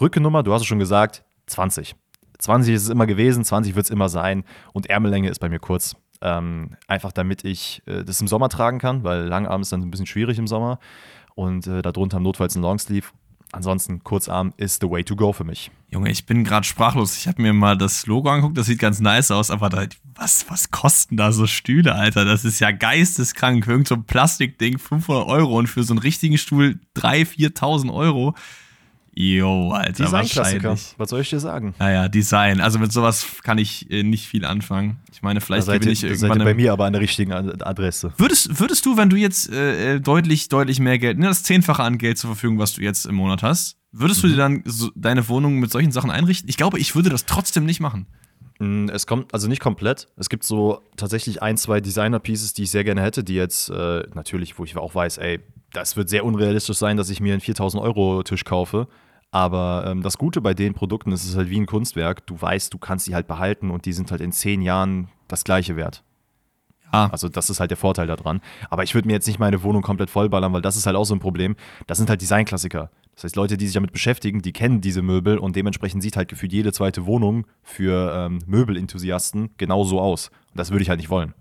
Rückennummer, du hast es schon gesagt, 20. 20 ist es immer gewesen, 20 wird es immer sein. Und Ärmellänge ist bei mir kurz. Ähm, einfach damit ich äh, das im Sommer tragen kann, weil Langarm ist dann ein bisschen schwierig im Sommer. Und äh, darunter notfalls ein Longsleeve ansonsten Kurzarm ist the way to go für mich. Junge, ich bin gerade sprachlos. Ich habe mir mal das Logo angeguckt, das sieht ganz nice aus, aber da, was, was kosten da so Stühle, Alter? Das ist ja geisteskrank. Irgend so ein Plastikding, 500 Euro und für so einen richtigen Stuhl 3.000, 4.000 Euro. Jo, Alter, Design-Klassiker. Was soll ich dir sagen? Naja, Design. Also mit sowas kann ich äh, nicht viel anfangen. Ich meine, vielleicht da gewinne ich irgendwann. Seid bei mir aber an der richtigen Adresse. Würdest, würdest du, wenn du jetzt äh, äh, deutlich, deutlich mehr Geld, ne, das Zehnfache an Geld zur Verfügung, was du jetzt im Monat hast, würdest mhm. du dir dann so deine Wohnung mit solchen Sachen einrichten? Ich glaube, ich würde das trotzdem nicht machen. Mm, es kommt also nicht komplett. Es gibt so tatsächlich ein, zwei Designer-Pieces, die ich sehr gerne hätte, die jetzt äh, natürlich, wo ich auch weiß, ey, das wird sehr unrealistisch sein, dass ich mir einen 4000 Euro Tisch kaufe. Aber ähm, das Gute bei den Produkten ist es halt wie ein Kunstwerk. Du weißt, du kannst sie halt behalten und die sind halt in zehn Jahren das gleiche wert. Ja. Also das ist halt der Vorteil daran. Aber ich würde mir jetzt nicht meine Wohnung komplett vollballern, weil das ist halt auch so ein Problem. Das sind halt Designklassiker. Das heißt, Leute, die sich damit beschäftigen, die kennen diese Möbel und dementsprechend sieht halt gefühlt jede zweite Wohnung für ähm, Möbelenthusiasten genauso aus. Und das würde ich halt nicht wollen.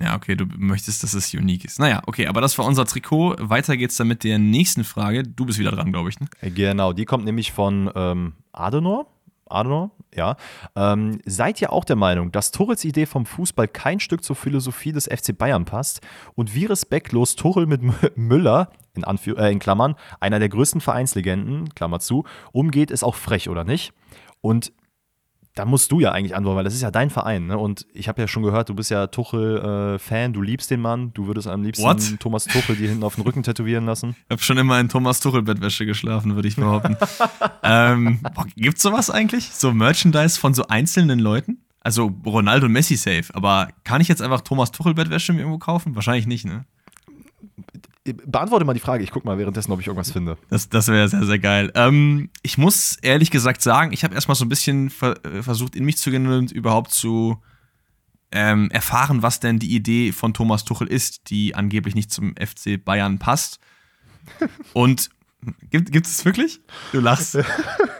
Ja, okay, du möchtest, dass es unique ist. Naja, okay, aber das war unser Trikot. Weiter geht's dann mit der nächsten Frage. Du bist wieder dran, glaube ich. Ne? Genau, die kommt nämlich von ähm, Adenor. Adenor, ja. Ähm, seid ihr auch der Meinung, dass Tuchels Idee vom Fußball kein Stück zur Philosophie des FC Bayern passt und wie respektlos Tuchel mit Müller, in, Anführ äh, in Klammern, einer der größten Vereinslegenden, Klammer zu, umgeht, ist auch frech, oder nicht? Und da musst du ja eigentlich antworten, weil das ist ja dein Verein. Ne? Und ich habe ja schon gehört, du bist ja Tuchel-Fan, äh, du liebst den Mann, du würdest am liebsten What? Thomas Tuchel dir hinten auf den Rücken tätowieren lassen. Ich habe schon immer in Thomas Tuchel-Bettwäsche geschlafen, würde ich behaupten. ähm, boah, gibt's sowas eigentlich? So Merchandise von so einzelnen Leuten? Also Ronaldo und Messi safe, aber kann ich jetzt einfach Thomas Tuchel-Bettwäsche mir irgendwo kaufen? Wahrscheinlich nicht, ne? Beantworte mal die Frage. Ich gucke mal währenddessen, ob ich irgendwas finde. Das, das wäre sehr, sehr geil. Ähm, ich muss ehrlich gesagt sagen, ich habe erstmal so ein bisschen ver äh, versucht, in mich zu gehen und überhaupt zu ähm, erfahren, was denn die Idee von Thomas Tuchel ist, die angeblich nicht zum FC Bayern passt. und gibt, gibt es wirklich? Du lachst.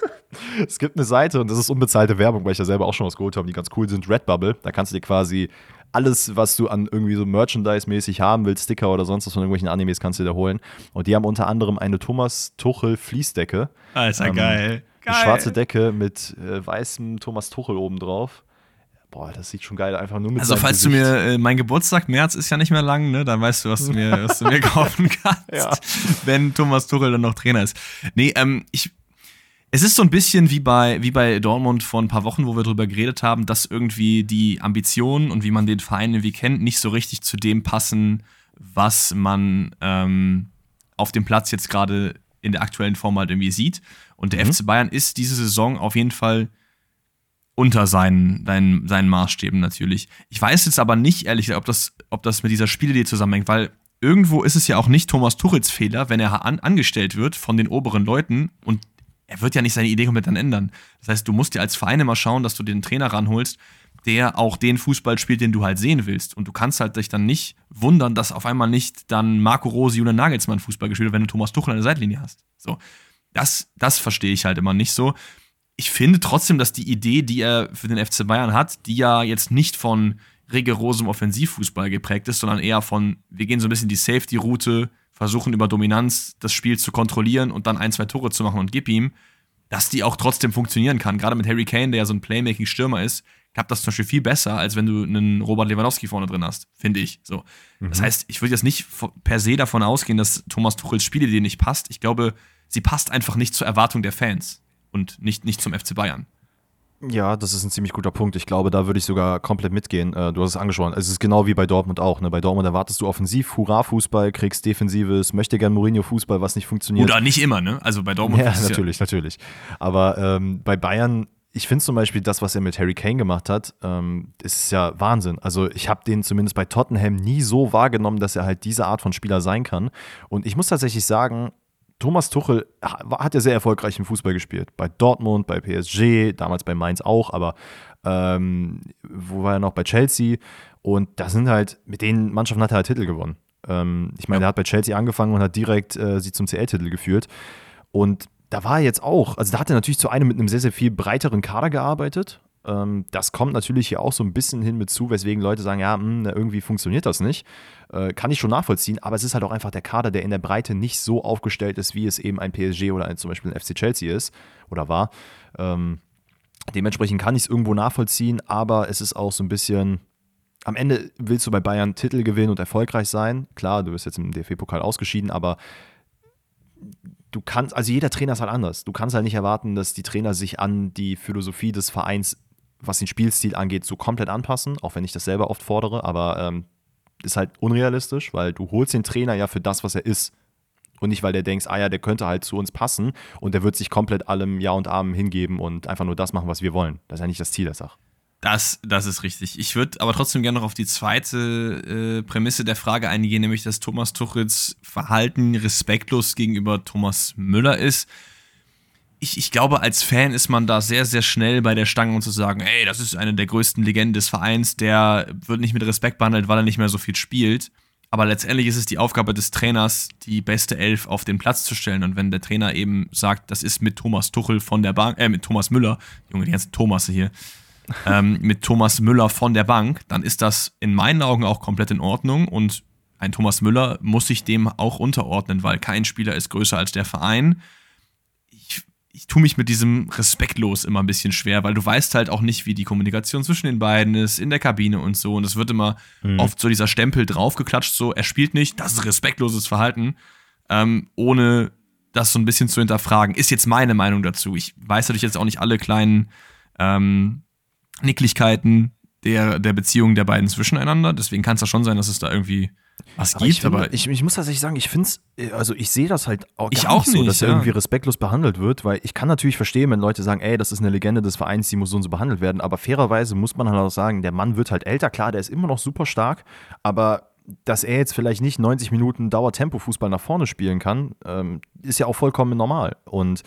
es gibt eine Seite und das ist unbezahlte Werbung, weil ich ja selber auch schon was geholt habe, die ganz cool sind. Redbubble. Da kannst du dir quasi alles, was du an irgendwie so Merchandise-mäßig haben willst, Sticker oder sonst was von irgendwelchen Animes, kannst du dir holen. Und die haben unter anderem eine Thomas Tuchel Fließdecke. Alter, ähm, geil. Eine schwarze Decke mit äh, weißem Thomas Tuchel oben drauf. Boah, das sieht schon geil einfach nur mit Also, falls Gesicht. du mir, äh, mein Geburtstag, März ist ja nicht mehr lang, ne? Dann weißt du, was du mir, was du mir kaufen kannst, ja. wenn Thomas Tuchel dann noch Trainer ist. Nee, ähm, ich, es ist so ein bisschen wie bei, wie bei Dortmund vor ein paar Wochen, wo wir darüber geredet haben, dass irgendwie die Ambitionen und wie man den Verein irgendwie kennt, nicht so richtig zu dem passen, was man ähm, auf dem Platz jetzt gerade in der aktuellen Form halt irgendwie sieht. Und der mhm. FC Bayern ist diese Saison auf jeden Fall unter seinen, seinen, seinen Maßstäben natürlich. Ich weiß jetzt aber nicht, ehrlich gesagt, ob das, ob das mit dieser Spielidee zusammenhängt, weil irgendwo ist es ja auch nicht Thomas Tuchels Fehler, wenn er an, angestellt wird von den oberen Leuten und er wird ja nicht seine Idee komplett dann ändern. Das heißt, du musst dir als Verein immer schauen, dass du den Trainer ranholst, der auch den Fußball spielt, den du halt sehen willst. Und du kannst halt dich dann nicht wundern, dass auf einmal nicht dann Marco Rosi oder Nagelsmann Fußball gespielt wird, wenn du Thomas Tuchel an der Seitlinie hast. So. Das, das verstehe ich halt immer nicht so. Ich finde trotzdem, dass die Idee, die er für den FC Bayern hat, die ja jetzt nicht von rigorosem Offensivfußball geprägt ist, sondern eher von, wir gehen so ein bisschen die Safety-Route, versuchen über Dominanz das Spiel zu kontrollieren und dann ein, zwei Tore zu machen und gib ihm, dass die auch trotzdem funktionieren kann. Gerade mit Harry Kane, der ja so ein Playmaking-Stürmer ist, klappt das zum Beispiel viel besser, als wenn du einen Robert Lewandowski vorne drin hast, finde ich. So. Mhm. Das heißt, ich würde jetzt nicht per se davon ausgehen, dass Thomas Tuchels Spielidee nicht passt. Ich glaube, sie passt einfach nicht zur Erwartung der Fans und nicht, nicht zum FC Bayern. Ja, das ist ein ziemlich guter Punkt. Ich glaube, da würde ich sogar komplett mitgehen. Äh, du hast es angesprochen. Es ist genau wie bei Dortmund auch. Ne? Bei Dortmund erwartest du offensiv Hurra-Fußball, kriegst defensives, möchte gern Mourinho-Fußball, was nicht funktioniert. Oder nicht immer, ne? Also bei Dortmund. Ja, natürlich, ja. natürlich. Aber ähm, bei Bayern, ich finde zum Beispiel das, was er mit Harry Kane gemacht hat, ähm, ist ja Wahnsinn. Also ich habe den zumindest bei Tottenham nie so wahrgenommen, dass er halt diese Art von Spieler sein kann. Und ich muss tatsächlich sagen, Thomas Tuchel hat ja sehr erfolgreich im Fußball gespielt. Bei Dortmund, bei PSG, damals bei Mainz auch, aber ähm, wo war er noch? Bei Chelsea. Und da sind halt, mit den Mannschaften hat er halt Titel gewonnen. Ähm, ich meine, ja. er hat bei Chelsea angefangen und hat direkt äh, sie zum CL-Titel geführt. Und da war er jetzt auch, also da hat er natürlich zu einem mit einem sehr, sehr viel breiteren Kader gearbeitet. Ähm, das kommt natürlich hier auch so ein bisschen hin mit zu, weswegen Leute sagen, ja, mh, hm, irgendwie funktioniert das nicht. Äh, kann ich schon nachvollziehen, aber es ist halt auch einfach der Kader, der in der Breite nicht so aufgestellt ist, wie es eben ein PSG oder ein, zum Beispiel ein FC Chelsea ist oder war. Ähm, dementsprechend kann ich es irgendwo nachvollziehen, aber es ist auch so ein bisschen, am Ende willst du bei Bayern Titel gewinnen und erfolgreich sein. Klar, du bist jetzt im DFB-Pokal ausgeschieden, aber du kannst, also jeder Trainer ist halt anders. Du kannst halt nicht erwarten, dass die Trainer sich an die Philosophie des Vereins was den Spielstil angeht, so komplett anpassen, auch wenn ich das selber oft fordere, aber ähm, ist halt unrealistisch, weil du holst den Trainer ja für das, was er ist. Und nicht, weil der denkst, ah ja, der könnte halt zu uns passen und der wird sich komplett allem Ja und Amen hingeben und einfach nur das machen, was wir wollen. Das ist ja nicht das Ziel der Sache. Das, das ist richtig. Ich würde aber trotzdem gerne noch auf die zweite äh, Prämisse der Frage eingehen, nämlich dass Thomas Tuchels Verhalten respektlos gegenüber Thomas Müller ist ich, ich glaube, als Fan ist man da sehr, sehr schnell bei der Stange und zu sagen, ey, das ist eine der größten Legenden des Vereins, der wird nicht mit Respekt behandelt, weil er nicht mehr so viel spielt. Aber letztendlich ist es die Aufgabe des Trainers, die beste Elf auf den Platz zu stellen. Und wenn der Trainer eben sagt, das ist mit Thomas Tuchel von der Bank, äh, mit Thomas Müller, Junge, die ganzen Thomasse hier, ähm, mit Thomas Müller von der Bank, dann ist das in meinen Augen auch komplett in Ordnung. Und ein Thomas Müller muss sich dem auch unterordnen, weil kein Spieler ist größer als der Verein ich tue mich mit diesem respektlos immer ein bisschen schwer, weil du weißt halt auch nicht, wie die Kommunikation zwischen den beiden ist, in der Kabine und so. Und es wird immer mhm. oft so dieser Stempel draufgeklatscht, so, er spielt nicht, das ist respektloses Verhalten, ähm, ohne das so ein bisschen zu hinterfragen. Ist jetzt meine Meinung dazu. Ich weiß natürlich jetzt auch nicht alle kleinen ähm, Nicklichkeiten der, der Beziehung der beiden zwischeneinander. Deswegen kann es ja schon sein, dass es da irgendwie was aber gibt, ich aber ich, ich, muss tatsächlich sagen, ich finde es, also ich sehe das halt auch, ich auch nicht so, dass er irgendwie respektlos behandelt wird, weil ich kann natürlich verstehen, wenn Leute sagen, ey, das ist eine Legende des Vereins, die muss so und so behandelt werden, aber fairerweise muss man halt auch sagen, der Mann wird halt älter, klar, der ist immer noch super stark, aber dass er jetzt vielleicht nicht 90 Minuten Dauertempo-Fußball nach vorne spielen kann, ähm, ist ja auch vollkommen normal. Und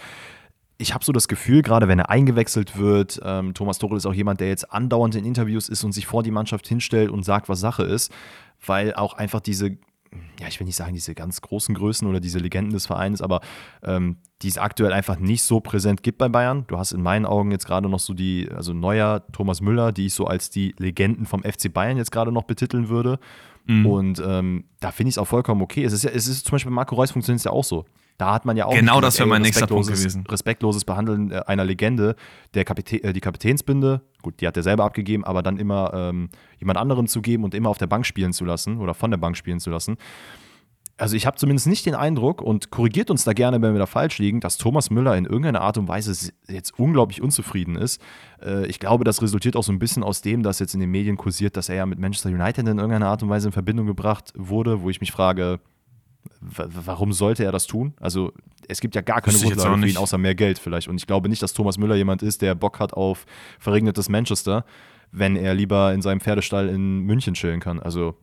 ich habe so das Gefühl, gerade wenn er eingewechselt wird, ähm, Thomas Tuchel ist auch jemand, der jetzt andauernd in Interviews ist und sich vor die Mannschaft hinstellt und sagt, was Sache ist weil auch einfach diese, ja, ich will nicht sagen, diese ganz großen Größen oder diese Legenden des Vereins, aber ähm, die es aktuell einfach nicht so präsent gibt bei Bayern. Du hast in meinen Augen jetzt gerade noch so die, also Neuer, Thomas Müller, die ich so als die Legenden vom FC Bayern jetzt gerade noch betiteln würde. Mhm. Und ähm, da finde ich es auch vollkommen okay. Es ist ja, es ist zum Beispiel bei Marco Reus funktioniert es ja auch so. Da hat man ja auch genau das wäre mein nächster Punkt gewesen. Respektloses Behandeln äh, einer Legende, der Kapitä äh, die Kapitänsbinde, gut, die hat er selber abgegeben, aber dann immer ähm, jemand anderen zu geben und immer auf der Bank spielen zu lassen oder von der Bank spielen zu lassen. Also ich habe zumindest nicht den Eindruck und korrigiert uns da gerne, wenn wir da falsch liegen, dass Thomas Müller in irgendeiner Art und Weise jetzt unglaublich unzufrieden ist. Äh, ich glaube, das resultiert auch so ein bisschen aus dem, dass jetzt in den Medien kursiert, dass er ja mit Manchester United in irgendeiner Art und Weise in Verbindung gebracht wurde, wo ich mich frage, warum sollte er das tun? Also es gibt ja gar keine Grundlage für ihn, außer mehr Geld vielleicht. Und ich glaube nicht, dass Thomas Müller jemand ist, der Bock hat auf verregnetes Manchester, wenn er lieber in seinem Pferdestall in München chillen kann. Also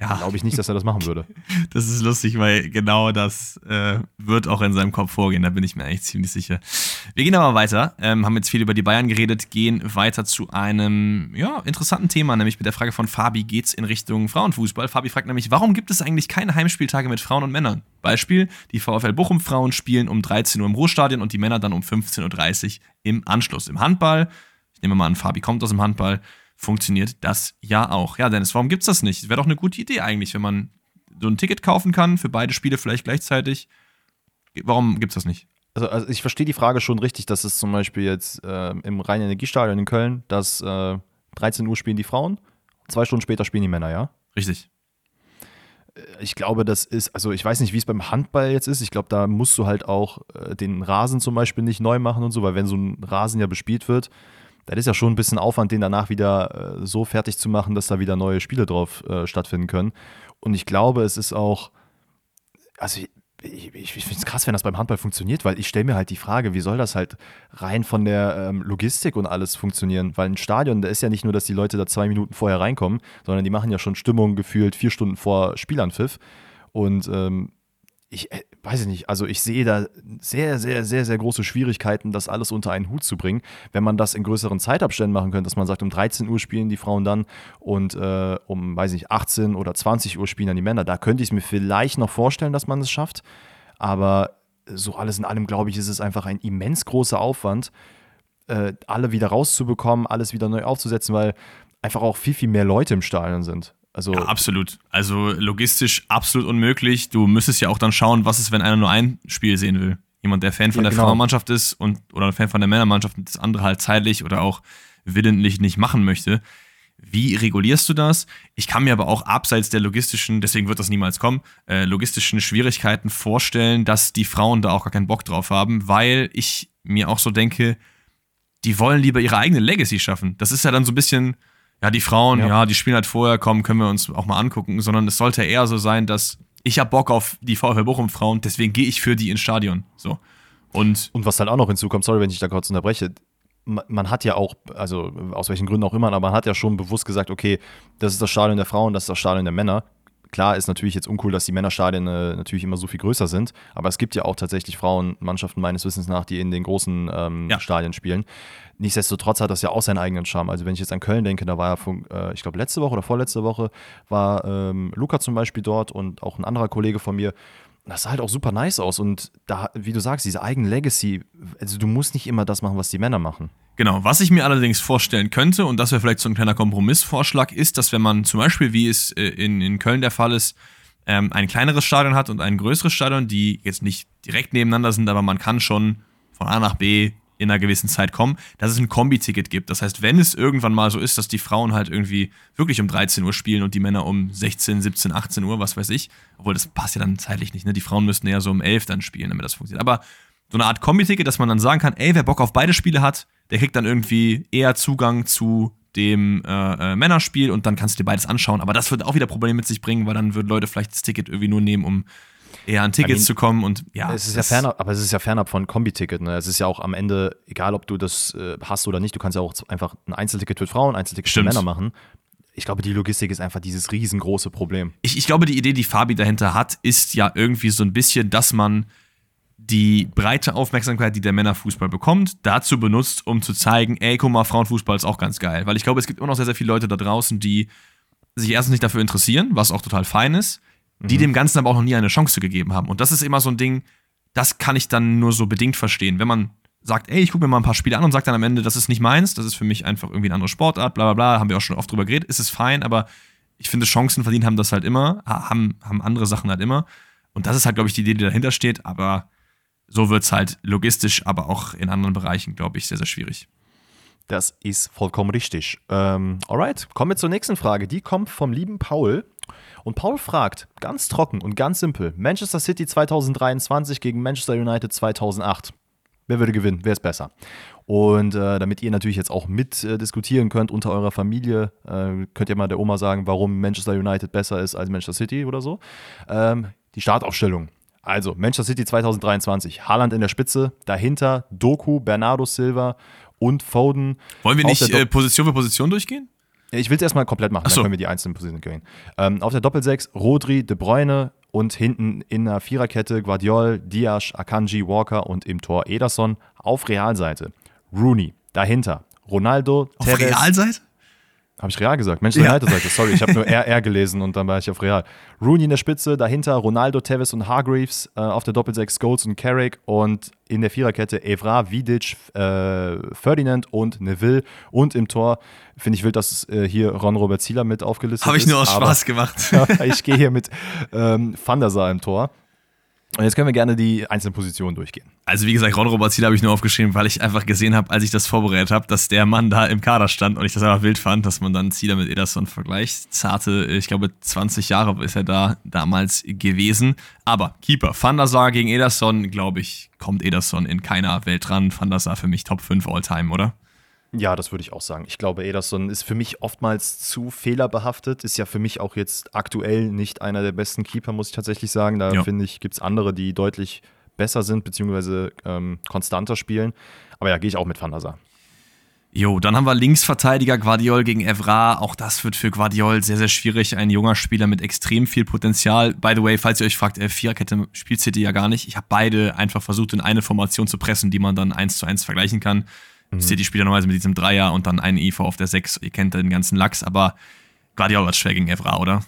ja. glaube ich nicht, dass er das machen würde. Das ist lustig, weil genau das äh, wird auch in seinem Kopf vorgehen, da bin ich mir eigentlich ziemlich sicher. Wir gehen aber weiter, ähm, haben jetzt viel über die Bayern geredet, gehen weiter zu einem ja, interessanten Thema, nämlich mit der Frage von Fabi, geht es in Richtung Frauenfußball? Fabi fragt nämlich, warum gibt es eigentlich keine Heimspieltage mit Frauen und Männern? Beispiel, die VfL Bochum Frauen spielen um 13 Uhr im Ruhrstadion und die Männer dann um 15.30 Uhr im Anschluss. Im Handball, ich nehme mal an, Fabi kommt aus dem Handball, funktioniert das ja auch. Ja, Dennis, warum gibt es das nicht? Wäre doch eine gute Idee eigentlich, wenn man so ein Ticket kaufen kann für beide Spiele vielleicht gleichzeitig. Warum gibt es das nicht? Also, also ich verstehe die Frage schon richtig, dass es zum Beispiel jetzt äh, im Rhein-Energiestadion in Köln, dass äh, 13 Uhr spielen die Frauen, zwei Stunden später spielen die Männer, ja? Richtig. Äh, ich glaube, das ist, also ich weiß nicht, wie es beim Handball jetzt ist. Ich glaube, da musst du halt auch äh, den Rasen zum Beispiel nicht neu machen und so, weil wenn so ein Rasen ja bespielt wird, das ist ja schon ein bisschen Aufwand, den danach wieder äh, so fertig zu machen, dass da wieder neue Spiele drauf äh, stattfinden können. Und ich glaube, es ist auch, also ich, ich, ich finde es krass, wenn das beim Handball funktioniert, weil ich stelle mir halt die Frage, wie soll das halt rein von der ähm, Logistik und alles funktionieren? Weil ein Stadion, da ist ja nicht nur, dass die Leute da zwei Minuten vorher reinkommen, sondern die machen ja schon Stimmung gefühlt vier Stunden vor Spielanpfiff. Und ähm, ich äh, weiß ich nicht, also ich sehe da sehr, sehr, sehr, sehr große Schwierigkeiten, das alles unter einen Hut zu bringen. Wenn man das in größeren Zeitabständen machen könnte, dass man sagt, um 13 Uhr spielen die Frauen dann und äh, um, weiß ich nicht, 18 oder 20 Uhr spielen dann die Männer, da könnte ich es mir vielleicht noch vorstellen, dass man es schafft. Aber so alles in allem, glaube ich, ist es einfach ein immens großer Aufwand, äh, alle wieder rauszubekommen, alles wieder neu aufzusetzen, weil einfach auch viel, viel mehr Leute im Stadion sind. Also ja, absolut. Also logistisch absolut unmöglich. Du müsstest ja auch dann schauen, was ist, wenn einer nur ein Spiel sehen will. Jemand, der Fan von ja, der genau. Frauenmannschaft ist und oder Fan von der Männermannschaft und das andere halt zeitlich oder auch willentlich nicht machen möchte. Wie regulierst du das? Ich kann mir aber auch abseits der logistischen, deswegen wird das niemals kommen, äh, logistischen Schwierigkeiten vorstellen, dass die Frauen da auch gar keinen Bock drauf haben, weil ich mir auch so denke, die wollen lieber ihre eigene Legacy schaffen. Das ist ja dann so ein bisschen, ja, die Frauen, ja. ja. die spielen halt vorher, kommen, können wir uns auch mal angucken, sondern es sollte eher so sein, dass ich habe Bock auf die VfL Bochum Frauen, deswegen gehe ich für die ins Stadion. So. Und, und was halt auch noch hinzukommt, sorry, wenn ich da kurz unterbreche, man hat ja auch, also aus welchen Gründen auch immer, aber man hat ja schon bewusst gesagt, okay, das ist das Stadion der Frauen, das ist das Stadion der Männer. Klar ist natürlich jetzt uncool, dass die Männerstadien äh, natürlich immer so viel größer sind, aber es gibt ja auch tatsächlich Frauenmannschaften meines Wissens nach, die in den großen ähm, ja. Stadien spielen. Nichtsdestotrotz hat das ja auch seinen eigenen Charme. Also wenn ich jetzt an Köln denke, da war ja, äh, ich glaube letzte Woche oder vorletzte Woche war ähm, Luca zum Beispiel dort und auch ein anderer Kollege von mir. Das sah halt auch super nice aus und da, wie du sagst, diese eigene Legacy, also du musst nicht immer das machen, was die Männer machen. Genau, was ich mir allerdings vorstellen könnte, und das wäre vielleicht so ein kleiner Kompromissvorschlag, ist, dass wenn man zum Beispiel, wie es äh, in, in Köln der Fall ist, ähm, ein kleineres Stadion hat und ein größeres Stadion, die jetzt nicht direkt nebeneinander sind, aber man kann schon von A nach B in einer gewissen Zeit kommen, dass es ein Kombi-Ticket gibt. Das heißt, wenn es irgendwann mal so ist, dass die Frauen halt irgendwie wirklich um 13 Uhr spielen und die Männer um 16, 17, 18 Uhr, was weiß ich, obwohl das passt ja dann zeitlich nicht, ne? Die Frauen müssten eher so um 11 dann spielen, damit das funktioniert. Aber so eine Art Kombi-Ticket, dass man dann sagen kann, ey, wer Bock auf beide Spiele hat, der kriegt dann irgendwie eher Zugang zu dem äh, äh, Männerspiel und dann kannst du dir beides anschauen. Aber das wird auch wieder Probleme mit sich bringen, weil dann würden Leute vielleicht das Ticket irgendwie nur nehmen, um eher an Tickets I mean, zu kommen und ja. Es ist ja fernab, aber es ist ja fernab von Kombi-Ticket. Ne? Es ist ja auch am Ende, egal ob du das äh, hast oder nicht, du kannst ja auch einfach ein Einzelticket für Frauen, ein Einzelticket Stimmt. für Männer machen. Ich glaube, die Logistik ist einfach dieses riesengroße Problem. Ich, ich glaube, die Idee, die Fabi dahinter hat, ist ja irgendwie so ein bisschen, dass man die breite Aufmerksamkeit, die der Männerfußball bekommt, dazu benutzt, um zu zeigen, ey, guck mal, Frauenfußball ist auch ganz geil. Weil ich glaube, es gibt immer noch sehr, sehr viele Leute da draußen, die sich erstens nicht dafür interessieren, was auch total fein ist, die mhm. dem Ganzen aber auch noch nie eine Chance gegeben haben. Und das ist immer so ein Ding, das kann ich dann nur so bedingt verstehen. Wenn man sagt, ey, ich gucke mir mal ein paar Spiele an und sagt dann am Ende, das ist nicht meins, das ist für mich einfach irgendwie eine andere Sportart, bla bla bla, haben wir auch schon oft drüber geredet, ist es fein, aber ich finde, Chancen verdient haben das halt immer, haben, haben andere Sachen halt immer. Und das ist halt, glaube ich, die Idee, die dahinter steht, aber so wird es halt logistisch, aber auch in anderen Bereichen, glaube ich, sehr, sehr schwierig. Das ist vollkommen richtig. Ähm, alright, kommen wir zur nächsten Frage. Die kommt vom lieben Paul. Und Paul fragt, ganz trocken und ganz simpel, Manchester City 2023 gegen Manchester United 2008. Wer würde gewinnen? Wer ist besser? Und äh, damit ihr natürlich jetzt auch mit äh, diskutieren könnt unter eurer Familie, äh, könnt ihr mal der Oma sagen, warum Manchester United besser ist als Manchester City oder so. Ähm, die Startaufstellung. Also, Manchester City 2023, Haaland in der Spitze, dahinter Doku, Bernardo Silva und Foden. Wollen wir nicht äh, Position für Position durchgehen? Ich will es erstmal komplett machen, so. dann können wir die einzelnen Positionen gehen. Ähm, auf der Doppelsechs Rodri, De Bruyne und hinten in der Viererkette Guardiol, Diaz, Akanji, Walker und im Tor Ederson. Auf Realseite Rooney, dahinter Ronaldo, Auf Tevez, Realseite? Habe ich Real gesagt? Mensch, ja. United-Seite, sorry, ich habe nur RR gelesen und dann war ich auf Real. Rooney in der Spitze, dahinter Ronaldo, Tevez und Hargreaves, äh, auf der Doppelsechs Scholes und Carrick und in der Viererkette Evra, Vidic, äh, Ferdinand und Neville und im Tor finde ich wild, dass äh, hier Ron Robert Zieler mit aufgelistet Habe ich nur aus Spaß gemacht. ich gehe hier mit ähm, Van der Sar im Tor. Und jetzt können wir gerne die einzelnen Positionen durchgehen. Also wie gesagt, Ron Robert Ziel habe ich nur aufgeschrieben, weil ich einfach gesehen habe, als ich das vorbereitet habe, dass der Mann da im Kader stand und ich das einfach wild fand, dass man dann Zieler mit Ederson vergleicht. Zarte, ich glaube 20 Jahre ist er da damals gewesen. Aber Keeper, Van der Sar gegen Ederson, glaube ich, kommt Ederson in keiner Welt ran. Van der Sar für mich Top 5 All-Time, oder? Ja, das würde ich auch sagen. Ich glaube, Ederson ist für mich oftmals zu fehlerbehaftet. Ist ja für mich auch jetzt aktuell nicht einer der besten Keeper, muss ich tatsächlich sagen. Da ja. finde ich, gibt es andere, die deutlich besser sind, beziehungsweise ähm, konstanter spielen. Aber ja, gehe ich auch mit Van der Sar. Jo, dann haben wir Linksverteidiger Guardiol gegen Evra. Auch das wird für Guardiol sehr, sehr schwierig. Ein junger Spieler mit extrem viel Potenzial. By the way, falls ihr euch fragt, äh, Viererkette spielt City ja gar nicht. Ich habe beide einfach versucht, in eine Formation zu pressen, die man dann eins zu eins vergleichen kann. Mhm. City spielt ja normalerweise mit diesem Dreier und dann einen IV auf der 6. Ihr kennt den ganzen Lachs, aber Guardiola hat schwer gegen Evra, oder?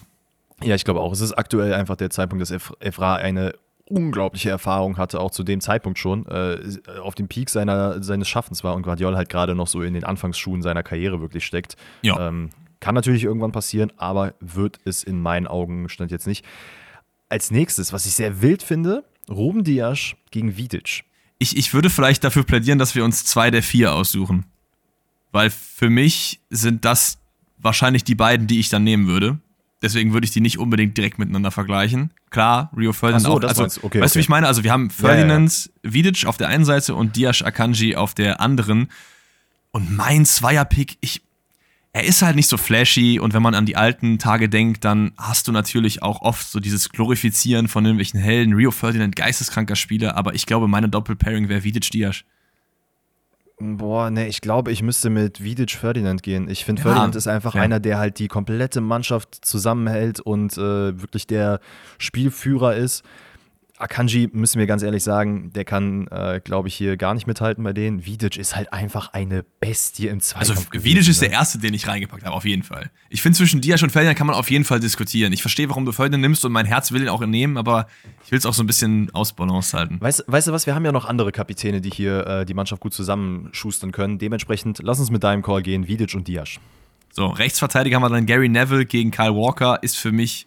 Ja, ich glaube auch. Es ist aktuell einfach der Zeitpunkt, dass Evra eine unglaubliche Erfahrung hatte, auch zu dem Zeitpunkt schon, äh, auf dem Peak seiner, seines Schaffens war und Guardiola halt gerade noch so in den Anfangsschuhen seiner Karriere wirklich steckt. Ja. Ähm, kann natürlich irgendwann passieren, aber wird es in meinen Augen stand jetzt nicht. Als nächstes, was ich sehr wild finde, Ruben Dias gegen Vidic ich, ich würde vielleicht dafür plädieren, dass wir uns zwei der vier aussuchen. Weil für mich sind das wahrscheinlich die beiden, die ich dann nehmen würde. Deswegen würde ich die nicht unbedingt direkt miteinander vergleichen. Klar, Rio Ferdinand so, auch. Also, okay, weißt du, wie ich meine? Also wir haben Ferdinand ja, ja. Vidic auf der einen Seite und Diash Akanji auf der anderen. Und mein Zweierpick, ich, er ist halt nicht so flashy und wenn man an die alten Tage denkt, dann hast du natürlich auch oft so dieses Glorifizieren von irgendwelchen Helden. Rio Ferdinand, geisteskranker Spieler, aber ich glaube, meine Doppelpairing wäre Vidic Diaz. Boah, ne, ich glaube, ich müsste mit Vidic Ferdinand gehen. Ich finde, ja, Ferdinand ist einfach ja. einer, der halt die komplette Mannschaft zusammenhält und äh, wirklich der Spielführer ist. Akanji, müssen wir ganz ehrlich sagen, der kann, äh, glaube ich, hier gar nicht mithalten bei denen. Vidic ist halt einfach eine Bestie im Zweikampf. Also Vidic ist ne? der erste, den ich reingepackt habe, auf jeden Fall. Ich finde, zwischen Diaz und Ferdinand kann man auf jeden Fall diskutieren. Ich verstehe, warum du Ferdinand nimmst und mein Herz will ihn auch nehmen, aber ich will es auch so ein bisschen aus Balance halten. Weißt, weißt, du was, wir haben ja noch andere Kapitäne, die hier äh, die Mannschaft gut zusammenschustern können. Dementsprechend, lass uns mit deinem Call gehen, Vidic und Diaz. So, Rechtsverteidiger haben wir dann Gary Neville gegen Kyle Walker, ist für mich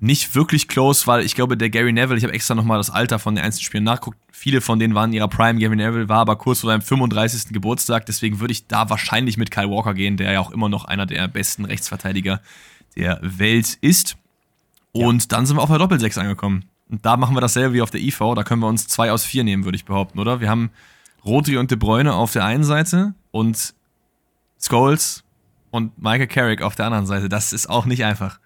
nicht wirklich close, weil ich glaube, der Gary Neville, ich habe extra nochmal das Alter von den einzelnen Spielen nachguckt, viele von denen waren in ihrer Prime. Gary Neville war aber kurz vor seinem 35. Geburtstag, deswegen würde ich da wahrscheinlich mit Kyle Walker gehen, der ja auch immer noch einer der besten Rechtsverteidiger der Welt ist. Und ja. dann sind wir auf der Doppelsechs angekommen. Und da machen wir dasselbe wie auf der IV, da können wir uns zwei aus vier nehmen, würde ich behaupten, oder? Wir haben Rodri und De Bruyne auf der einen Seite und Scholes und Michael Carrick auf der anderen Seite. Das ist auch nicht einfach.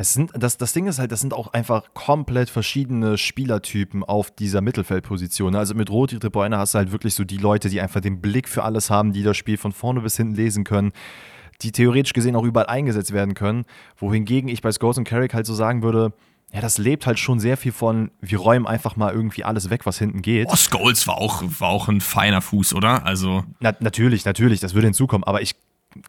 Es sind, das, das Ding ist halt, das sind auch einfach komplett verschiedene Spielertypen auf dieser Mittelfeldposition. Also mit Roti Bruyne hast du halt wirklich so die Leute, die einfach den Blick für alles haben, die das Spiel von vorne bis hinten lesen können, die theoretisch gesehen auch überall eingesetzt werden können. Wohingegen ich bei Scholes und Carrick halt so sagen würde, ja, das lebt halt schon sehr viel von, wir räumen einfach mal irgendwie alles weg, was hinten geht. Oh, Scholes war auch, war auch ein feiner Fuß, oder? Also. Na, natürlich, natürlich, das würde hinzukommen, aber ich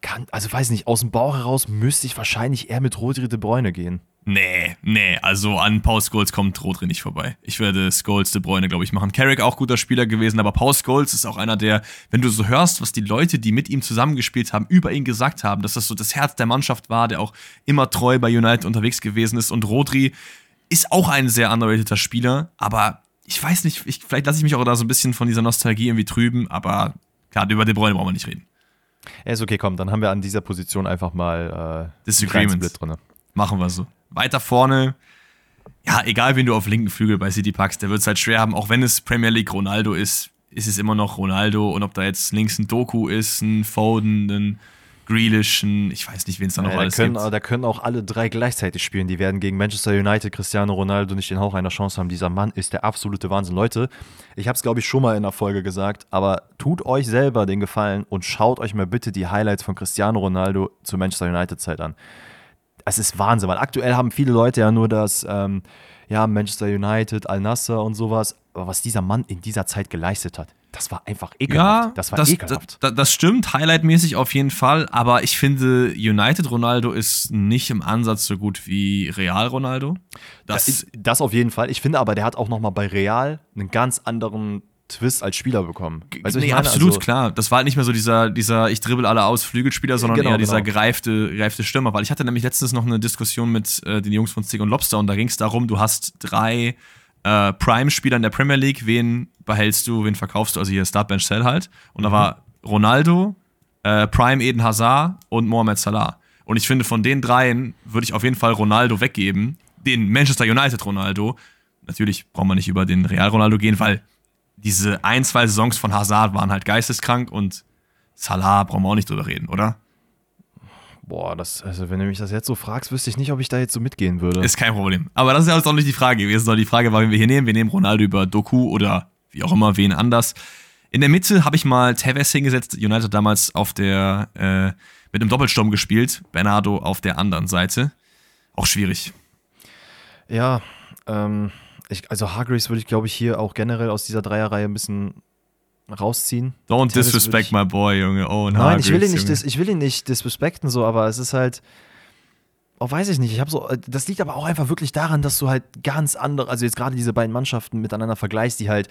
kann, also weiß nicht, aus dem Bauch heraus müsste ich wahrscheinlich eher mit Rodri de Bruyne gehen. Nee, nee, also an Paul Scholes kommt Rodri nicht vorbei. Ich würde Scholes de Bruyne, glaube ich, machen. Carrick auch guter Spieler gewesen, aber Paul Scholes ist auch einer der, wenn du so hörst, was die Leute, die mit ihm zusammengespielt haben, über ihn gesagt haben, dass das so das Herz der Mannschaft war, der auch immer treu bei United unterwegs gewesen ist. Und Rodri ist auch ein sehr underrateder Spieler, aber ich weiß nicht, ich, vielleicht lasse ich mich auch da so ein bisschen von dieser Nostalgie irgendwie trüben, aber klar, über De Bruyne brauchen wir nicht reden. Ja, ist okay, komm, dann haben wir an dieser Position einfach mal äh, Disagreement drin. Machen wir so. Weiter vorne, ja, egal wen du auf linken Flügel bei City packst, der wird es halt schwer haben, auch wenn es Premier League Ronaldo ist, ist es immer noch Ronaldo und ob da jetzt links ein Doku ist, ein Foden, ein Grealischen, ich weiß nicht, wen es da noch Ja, da, alles können, gibt. da können auch alle drei gleichzeitig spielen. Die werden gegen Manchester United, Cristiano Ronaldo nicht den Hauch einer Chance haben. Dieser Mann ist der absolute Wahnsinn. Leute, ich habe es, glaube ich, schon mal in der Folge gesagt, aber tut euch selber den Gefallen und schaut euch mal bitte die Highlights von Cristiano Ronaldo zur Manchester United-Zeit an. Es ist Wahnsinn, weil aktuell haben viele Leute ja nur das, ähm, ja, Manchester United, Al-Nassr und sowas. Aber was dieser Mann in dieser Zeit geleistet hat, das war einfach ekelhaft. Ja, das war das, ekelhaft. Das, das stimmt, highlightmäßig auf jeden Fall, aber ich finde, United Ronaldo ist nicht im Ansatz so gut wie Real Ronaldo. Das, das auf jeden Fall. Ich finde aber, der hat auch noch mal bei Real einen ganz anderen Twist als Spieler bekommen. Weißt nee, absolut, Also, klar. Das war halt nicht mehr so dieser, dieser ich dribbel alle aus Flügelspieler, sondern Genau, eher dieser genau. gereifte, gereifte Stürmer. Weil ich hatte nämlich letztens noch eine Diskussion mit äh, den Jungs von Stick und Lobster und da ging es darum, du hast drei äh, Prime-Spieler in der Premier League, wen behältst du, wen verkaufst du? Also hier Startbench Cell halt. Und Mhm. da war Ronaldo, äh, Prime Eden Hazard und Mohamed Salah. Und ich finde, von den dreien würde ich auf jeden Fall Ronaldo weggeben. Den Manchester United Ronaldo. Natürlich braucht man nicht über den Real Ronaldo gehen, weil diese ein, zwei Saisons von Hazard waren halt geisteskrank und Salah brauchen wir auch nicht drüber reden, oder? Boah, das, also wenn du mich das jetzt so fragst, wüsste ich nicht, ob ich da jetzt so mitgehen würde. Ist kein Problem. Aber das ist ja auch nicht die Frage gewesen, sondern die Frage war, wen wir hier nehmen. Wir nehmen Ronaldo über Doku oder wie auch immer, wen anders. In der Mitte habe ich mal Tevez hingesetzt. United damals auf der, äh, mit einem Doppelsturm gespielt. Bernardo auf der anderen Seite. Auch schwierig. ja, ähm, ich, also Hargreaves würde ich, glaube ich, hier auch generell aus dieser Dreierreihe ein bisschen rausziehen. Don't disrespect my boy, Junge. Oh, Nein, ich will ihn nicht, dis, ich will ihn nicht disrespekten, so, aber es ist halt, oh, weiß ich nicht. Ich habe so, das liegt aber auch einfach wirklich daran, dass du halt ganz andere, also jetzt gerade diese beiden Mannschaften miteinander vergleichst, die halt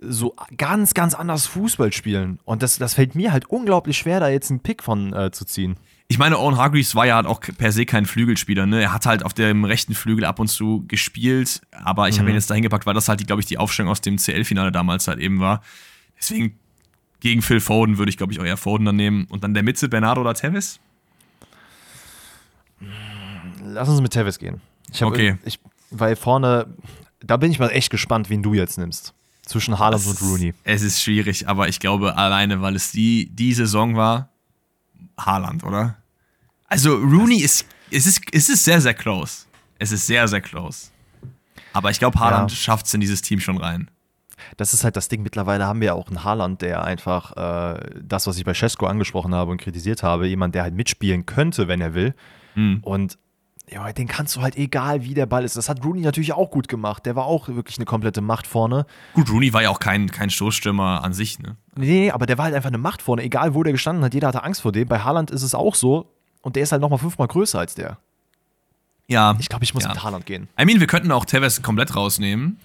so ganz, ganz anders Fußball spielen. Und das, das fällt mir halt unglaublich schwer, da jetzt einen Pick von äh, zu ziehen. Ich meine, Owen Hargreaves war ja halt auch per se kein Flügelspieler. Ne? Er hat halt auf dem rechten Flügel ab und zu gespielt, aber ich habe ihn jetzt dahin gepackt, weil das halt, glaube ich, die Aufstellung aus dem CL-Finale damals halt eben war. Deswegen gegen Phil Foden würde ich, glaube ich, auch eher Foden dann nehmen. Und dann der Mitte, Bernardo oder Tevez? Lass uns mit Tevez gehen. Ich Okay. Ich, weil vorne, da bin ich mal echt gespannt, wen du jetzt nimmst. Zwischen Haaland und Rooney. Es ist schwierig, aber ich glaube alleine, weil es die, die Saison war, Haaland, oder? Also Rooney ist, es ist, es ist sehr, sehr close. Es ist sehr, sehr close. Aber ich glaube, Haaland Ja. schafft es in dieses Team schon rein. Das ist halt das Ding. Mittlerweile haben wir ja auch einen Haaland, der einfach äh, das, was ich bei Cesco angesprochen habe und kritisiert habe, jemand, der halt mitspielen könnte, wenn er will. Hm. Und ja, den kannst du halt egal, wie der Ball ist. Das hat Rooney natürlich auch gut gemacht. Der war auch wirklich eine komplette Macht vorne. Gut, Rooney war ja auch kein, kein Stoßstürmer an sich, ne? Nee, nee, aber der war halt einfach eine Macht vorne. Egal, wo der gestanden hat, jeder hatte Angst vor dem. Bei Haaland ist es auch so. Und der ist halt nochmal fünfmal größer als der. Ja. Ich glaube, ich muss Ja. mit Haaland gehen. I mean, wir könnten auch Tevez komplett rausnehmen,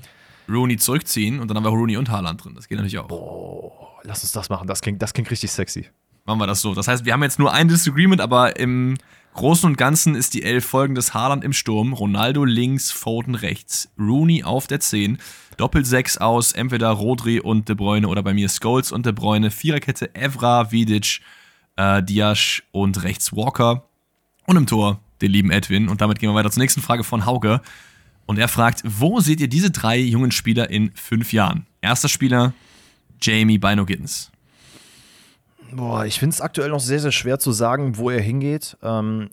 Rooney zurückziehen und dann haben wir Rooney und Haaland drin. Das geht natürlich auch. Oh, lass uns das machen. Das klingt, das klingt richtig sexy. Machen wir das so. Das heißt, wir haben jetzt nur ein Disagreement, aber im Großen und Ganzen ist die Elf folgendes: Haaland im Sturm, Ronaldo links, Foden rechts, Rooney auf der 10, Doppel-6 aus, entweder Rodri und De Bruyne oder bei mir Scholes und De Bruyne, Viererkette Evra, Vidic, äh, Diasch und rechts Walker und im Tor den lieben Edwin. Und damit gehen wir weiter zur nächsten Frage von Hauge. Und er fragt: Wo seht ihr diese drei jungen Spieler in fünf Jahren? Erster Spieler, Jamie Bino Gittens. Boah, ich finde es aktuell noch sehr, sehr schwer zu sagen, wo er hingeht. Ähm,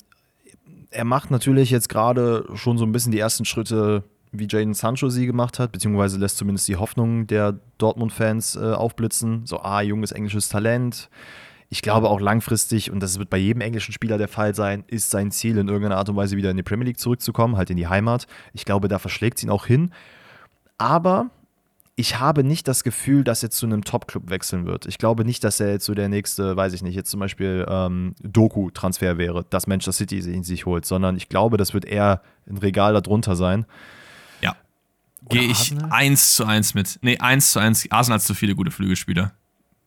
er macht natürlich jetzt gerade schon so ein bisschen die ersten Schritte, wie Jaden Sancho sie gemacht hat, beziehungsweise lässt zumindest die Hoffnung der Dortmund-Fans äh, aufblitzen. So, ah, junges englisches Talent. Ich glaube auch langfristig, und das wird bei jedem englischen Spieler der Fall sein, ist sein Ziel, in irgendeiner Art und Weise wieder in die Premier League zurückzukommen, halt in die Heimat. Ich glaube, da verschlägt es ihn auch hin. Aber ich habe nicht das Gefühl, dass er zu einem Top-Club wechseln wird. Ich glaube nicht, dass er jetzt so der nächste, weiß ich nicht, jetzt zum Beispiel ähm, Doku-Transfer wäre, dass Manchester City ihn sich holt, sondern ich glaube, das wird eher ein Regal darunter sein. Ja. Gehe ich Arsenal? eins zu eins mit. Nee, eins zu eins. Arsenal hat zu viele gute Flügelspieler.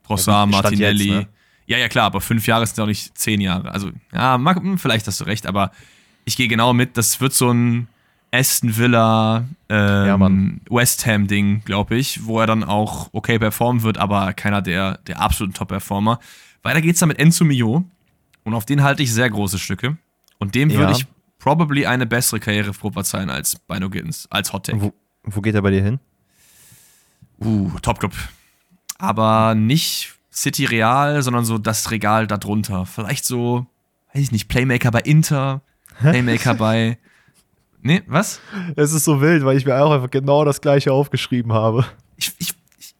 Trossard, Ja, Martinelli. jetzt, ne? Ja, ja, klar, aber fünf Jahre sind ja auch nicht zehn Jahre. Also, ja, mag, hm, vielleicht hast du recht, aber ich gehe genau mit. Das wird so ein Aston Villa, ähm, Ja. West Ham-Ding, glaube ich, wo er dann auch okay performen wird, aber keiner der, der absoluten Top-Performer. Weiter geht's dann mit Enzo Mio. Und auf den halte ich sehr große Stücke. Und dem würde Ja. ich probably eine bessere Karriere prophezeien als Bino Gittens, als Hot Take. Wo, wo geht er bei dir hin? Uh, Top-Club. Aber nicht City Real, sondern so das Regal darunter. Vielleicht so weiß ich nicht, Playmaker bei Inter, Playmaker bei. Nee, was? Es ist so wild, weil ich mir auch einfach genau das gleiche aufgeschrieben habe. Ich, ich,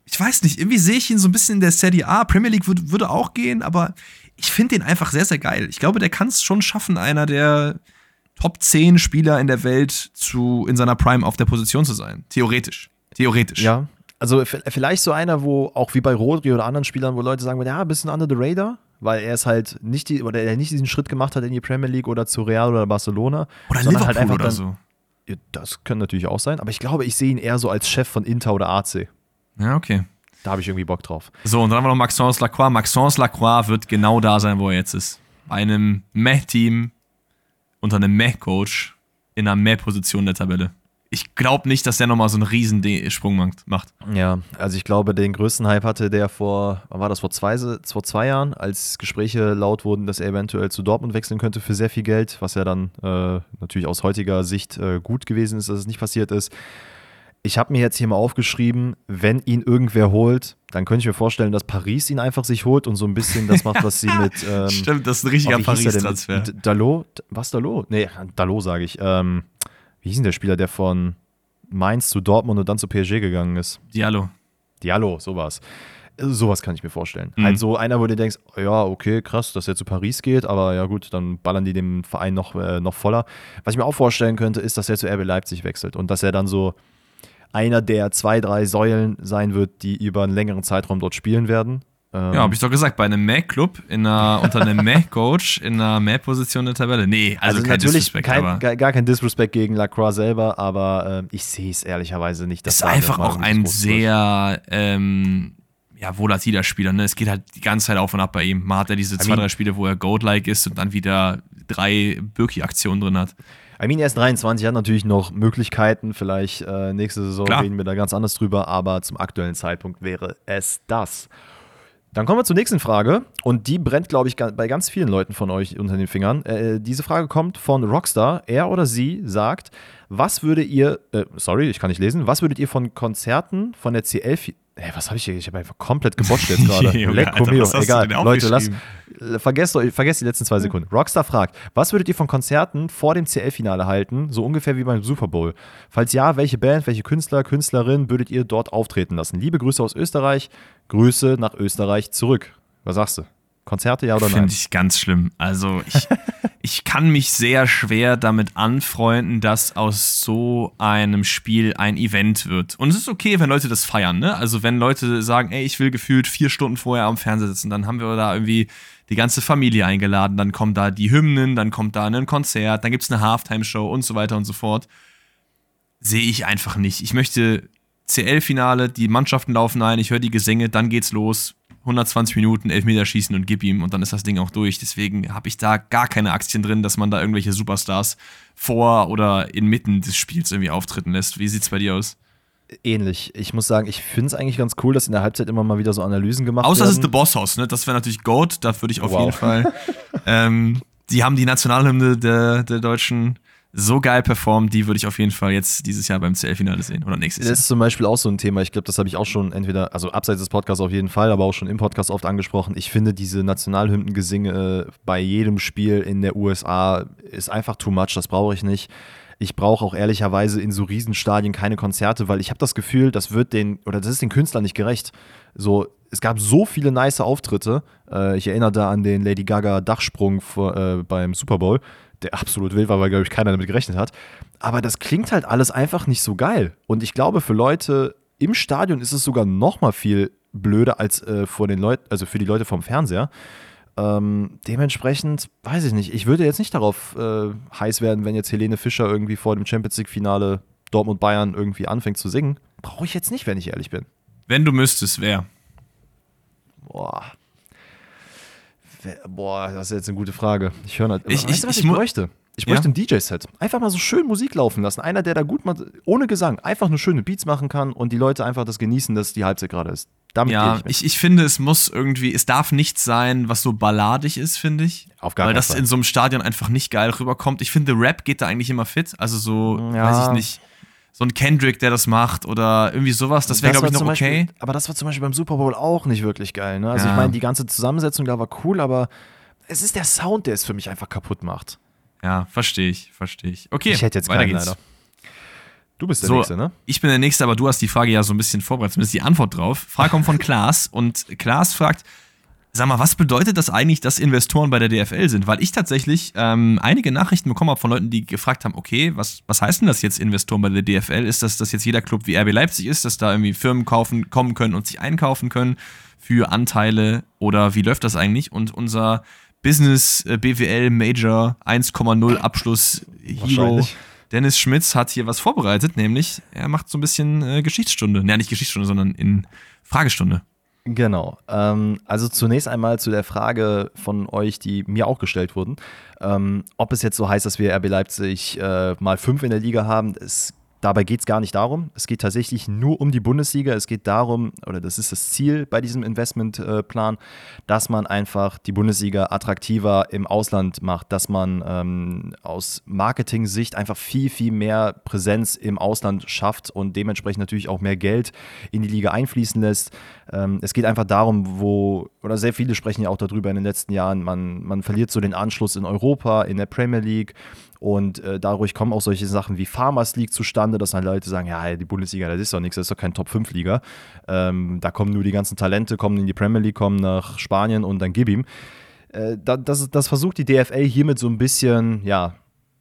ich weiß nicht, irgendwie sehe ich ihn so ein bisschen in der Serie A. Premier League würde, würde auch gehen, aber ich finde ihn einfach sehr, sehr geil. Ich glaube, der kann es schon schaffen, einer der Top 10 Spieler in der Welt zu, in seiner Prime auf der Position zu sein. Theoretisch. Theoretisch. Ja. Also vielleicht so einer, wo auch wie bei Rodri oder anderen Spielern, wo Leute sagen, ja, ein bisschen under the radar, weil er es halt nicht die, oder er nicht diesen Schritt gemacht hat in die Premier League oder zu Real oder Barcelona. Oder halt Liverpool halt einfach oder dann, so. Ja, das kann natürlich auch sein, aber ich glaube, ich sehe ihn eher so als Chef von Inter oder AC. Ja, okay. Da habe ich irgendwie Bock drauf. So, und dann haben wir noch Maxence Lacroix. Maxence Lacroix wird genau da sein, wo er jetzt ist. Bei einem Meh-Team unter einem Meh-Coach in einer Meh-Position der Tabelle. Ich glaube nicht, dass der nochmal so einen riesen De- Sprung macht. Ja, also ich glaube, den größten Hype hatte der vor, wann war das, vor zwei, vor zwei Jahren, als Gespräche laut wurden, dass er eventuell zu Dortmund wechseln könnte für sehr viel Geld, was ja dann äh, natürlich aus heutiger Sicht äh, gut gewesen ist, dass es nicht passiert ist. Ich habe mir jetzt hier mal aufgeschrieben, wenn ihn irgendwer holt, dann könnte ich mir vorstellen, dass Paris ihn einfach sich holt und so ein bisschen das macht, was sie mit. Ähm, Stimmt, das ist ein richtiger oh? Paris-Transfer. Dalot? Was Dalot? Nee, Dalot sage ich. Ähm, wie hieß denn der Spieler, der von Mainz zu Dortmund und dann zu PSG gegangen ist? Diallo. Diallo, sowas. Äh, Sowas kann ich mir vorstellen. Mhm. Halt so einer, wo du denkst, ja, okay, krass, dass er zu Paris geht, aber ja gut, dann ballern die dem Verein noch, äh, noch voller. Was ich mir auch vorstellen könnte, ist, dass er zu RB Leipzig wechselt und dass er dann so einer der zwei, drei Säulen sein wird, die über einen längeren Zeitraum dort spielen werden. Ähm, Ja, habe ich doch gesagt, bei einem Mac-Club, unter einem Mac-Coach, in einer Mac-Position der Tabelle. Nee, also, also kein natürlich Disrespect, kein, gar, kein Disrespect gegen Lacroix selber, aber ähm, ich sehe es ehrlicherweise nicht. dass ist einfach mal auch ein sehr ähm, ja, volatiler Spieler. Ne? Es geht halt die ganze Zeit auf und ab bei ihm. Man hat ja diese zwei, mean- drei Spiele, wo er Goat-like ist und dann wieder drei Birki-Aktionen drin hat. I mean, er ist 23, hat natürlich noch Möglichkeiten. Vielleicht äh, nächste Saison Klar. reden wir da ganz anders drüber, aber zum aktuellen Zeitpunkt wäre es das. Dann kommen wir zur nächsten Frage und die brennt, glaube ich, bei ganz vielen Leuten von euch unter den Fingern. Äh, diese Frage kommt von Rockstar. Er oder sie sagt, was würde ihr, äh, sorry, ich kann nicht lesen, was würdet ihr von Konzerten von der CL, Ey, was habe ich hier? Ich habe einfach komplett gebotcht jetzt gerade. Lecco mio. Egal, Leute, lasst, vergesst, vergesst die letzten zwei Sekunden. Rockstar fragt, was würdet ihr von Konzerten vor dem CL-Finale halten, so ungefähr wie beim Super Bowl? Falls ja, welche Band, welche Künstler, Künstlerin würdet ihr dort auftreten lassen? Liebe Grüße aus Österreich, Grüße nach Österreich zurück. Was sagst du? Konzerte, ja oder nein? Finde ich ganz schlimm. Also ich, ich kann mich sehr schwer damit anfreunden, dass aus so einem Spiel ein Event wird. Und es ist okay, wenn Leute das feiern, ne? Also wenn Leute sagen, ey, ich will gefühlt vier Stunden vorher am Fernseher sitzen, dann haben wir da irgendwie die ganze Familie eingeladen, dann kommen da die Hymnen, dann kommt da ein Konzert, dann gibt es eine Halftime-Show und so weiter und so fort. Sehe ich einfach nicht. Ich möchte CL-Finale, die Mannschaften laufen ein, ich höre die Gesänge, dann geht's los. 120 Minuten, Elfmeterschießen und gib ihm und dann ist das Ding auch durch. Deswegen habe ich da gar keine Aktien drin, dass man da irgendwelche Superstars vor oder inmitten des Spiels irgendwie auftreten lässt. Wie sieht's bei dir aus? Ähnlich. Ich muss sagen, ich finde es eigentlich ganz cool, dass in der Halbzeit immer mal wieder so Analysen gemacht Außer es werden. ist The Boss House, ne? Das wäre natürlich Goat, da würde ich auf Wow. jeden Fall. ähm, die haben die Nationalhymne der, der Deutschen so geil performt, die würde ich auf jeden Fall jetzt dieses Jahr beim CL-Finale sehen. Oder nächstes Das Jahr. ist zum Beispiel auch so ein Thema. Ich glaube, das habe ich auch schon entweder, also abseits des Podcasts auf jeden Fall, aber auch schon im Podcast oft angesprochen. Ich finde, diese Nationalhymnengesinge äh, bei jedem Spiel in der USA ist einfach too much. Das brauche ich nicht. Ich brauche auch ehrlicherweise in so Riesenstadien keine Konzerte, weil ich habe das Gefühl, das wird den, oder das ist den Künstlern nicht gerecht. So, es gab so viele nice Auftritte. Äh, ich erinnere da an den Lady Gaga Dachsprung vor, äh, beim Super Bowl, der absolut wild war, weil, glaube ich, keiner damit gerechnet hat. Aber das klingt halt alles einfach nicht so geil. Und ich glaube, für Leute im Stadion ist es sogar noch mal viel blöder als äh, vor den Leuten, also für die Leute vom Fernseher. Ähm, dementsprechend, weiß ich nicht, ich würde jetzt nicht darauf äh, heiß werden, wenn jetzt Helene Fischer irgendwie vor dem Champions League-Finale Dortmund-Bayern irgendwie anfängt zu singen. Brauche ich jetzt nicht, wenn ich ehrlich bin. Wenn du müsstest, wer? Boah. Boah, das ist jetzt eine gute Frage. Ich höre halt. Ich- weißt ich- du, was ich ich bräuchte? Ich Ja? bräuchte ein DJ-Set. Einfach mal so schön Musik laufen lassen. Einer, der da gut mal, ohne Gesang, einfach nur schöne Beats machen kann und die Leute einfach das genießen, dass die Halbzeit gerade ist. Damit Ja, ich, ich, ich finde, es muss irgendwie, es darf nichts sein, was so balladig ist, finde ich. Auf gar Weil das Fall. in so einem Stadion einfach nicht geil rüberkommt. Ich finde, Rap geht da eigentlich immer fit. Also so, Ja. weiß ich nicht, so ein Kendrick, der das macht oder irgendwie sowas, das wäre, glaube ich, noch zum okay. Beispiel, aber das war zum Beispiel beim Super Bowl auch nicht wirklich geil. Ne? Also Ja. ich meine, die ganze Zusammensetzung da war cool, aber es ist der Sound, der es für mich einfach kaputt macht. Ja, verstehe ich, verstehe ich. Okay, ich hätte jetzt weiter keinen geht's. leider. Du bist der So, Nächste, ne? Ich bin der Nächste, aber du hast die Frage ja so ein bisschen vorbereitet, zumindest die Antwort drauf. Frage kommt von Klaas und Klaas fragt, sag mal, was bedeutet das eigentlich, dass Investoren bei der DFL sind? Weil ich tatsächlich ähm, einige Nachrichten bekommen habe von Leuten, die gefragt haben, okay, was, was heißt denn das jetzt Investoren bei der DFL? Ist das, dass jetzt jeder Club wie RB Leipzig ist, dass da irgendwie Firmen kaufen, kommen können und sich einkaufen können für Anteile oder wie läuft das eigentlich? Und unser Business äh, BWL Major 1,0 Abschluss Hero. Dennis Schmitz hat hier was vorbereitet, nämlich er macht so ein bisschen äh, Geschichtsstunde. Ja, nicht Geschichtsstunde, sondern in Fragestunde. Genau. Ähm, also zunächst einmal zu der Frage von euch, die mir auch gestellt wurden, ähm, ob es jetzt so heißt, dass wir RB Leipzig äh, mal fünf in der Liga haben. Es, dabei geht es gar nicht darum. Es geht tatsächlich nur um die Bundesliga. Es geht darum, oder das ist das Ziel bei diesem Investmentplan, dass man einfach die Bundesliga attraktiver im Ausland macht, dass man ähm, aus Marketing-Sicht einfach viel, viel mehr Präsenz im Ausland schafft und dementsprechend natürlich auch mehr Geld in die Liga einfließen lässt. Ähm, es geht einfach darum, wo, oder sehr viele sprechen ja auch darüber in den letzten Jahren, man, man verliert so den Anschluss in Europa, in der Premier League. Und äh, dadurch kommen auch solche Sachen wie Farmers League zustande, dass dann Leute sagen, ja, die Bundesliga, das ist doch nichts, das ist doch kein Top-5-Liga. Ähm, da kommen nur die ganzen Talente, kommen in die Premier League, kommen nach Spanien und dann gib ihm. Äh, da, das, das versucht die DFL hiermit so ein bisschen, ja,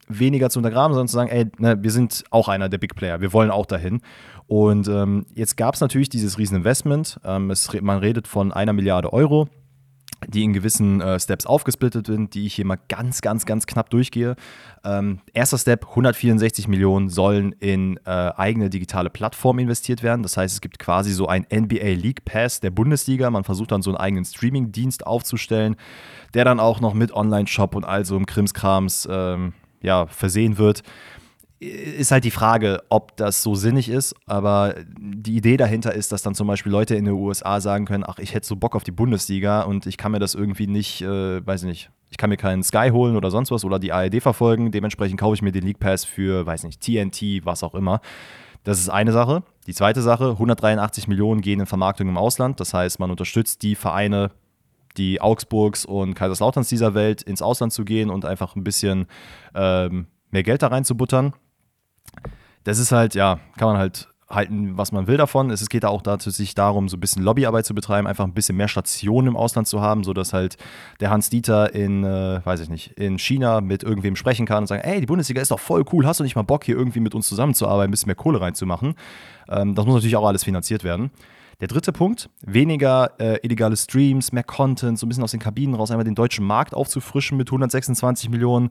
weniger zu untergraben, sondern zu sagen, ey, ne, wir sind auch einer der Big Player, wir wollen auch dahin. Und ähm, jetzt gab es natürlich dieses Rieseninvestment. Ähm, es, man redet von einer Milliarde Euro, die in gewissen äh, Steps aufgesplittet sind, die ich hier mal ganz, ganz, ganz knapp durchgehe. Ähm, erster Step, 164 Millionen sollen in äh, eigene digitale Plattformen investiert werden. Das heißt, es gibt quasi so ein NBA League Pass der Bundesliga. Man versucht dann so einen eigenen Streaming-Dienst aufzustellen, der dann auch noch mit Online-Shop und all so im Krimskrams ähm, ja, versehen wird ist halt die Frage, ob das so sinnig ist, aber die Idee dahinter ist, dass dann zum Beispiel Leute in den USA sagen können, ach, ich hätte so Bock auf die Bundesliga und ich kann mir das irgendwie nicht, äh, weiß ich nicht, ich kann mir keinen Sky holen oder sonst was oder die ARD verfolgen, dementsprechend kaufe ich mir den League Pass für, weiß nicht, TNT, was auch immer. Das ist eine Sache. Die zweite Sache, 183 Millionen gehen in Vermarktung im Ausland, das heißt, man unterstützt die Vereine, die Augsburgs und Kaiserslauterns dieser Welt ins Ausland zu gehen und einfach ein bisschen ähm, mehr Geld da reinzubuttern das ist halt, ja, kann man halt halten, was man will davon. Es geht auch dazu, sich darum, so ein bisschen Lobbyarbeit zu betreiben, einfach ein bisschen mehr Stationen im Ausland zu haben, sodass halt der Hans Dieter in, äh, weiß ich nicht, in China mit irgendwem sprechen kann und sagen, ey, die Bundesliga ist doch voll cool, hast du nicht mal Bock, hier irgendwie mit uns zusammenzuarbeiten, ein bisschen mehr Kohle reinzumachen? Ähm, das muss natürlich auch alles finanziert werden. Der dritte Punkt, weniger äh, illegale Streams, mehr Content, so ein bisschen aus den Kabinen raus, einmal den deutschen Markt aufzufrischen mit 126 Millionen.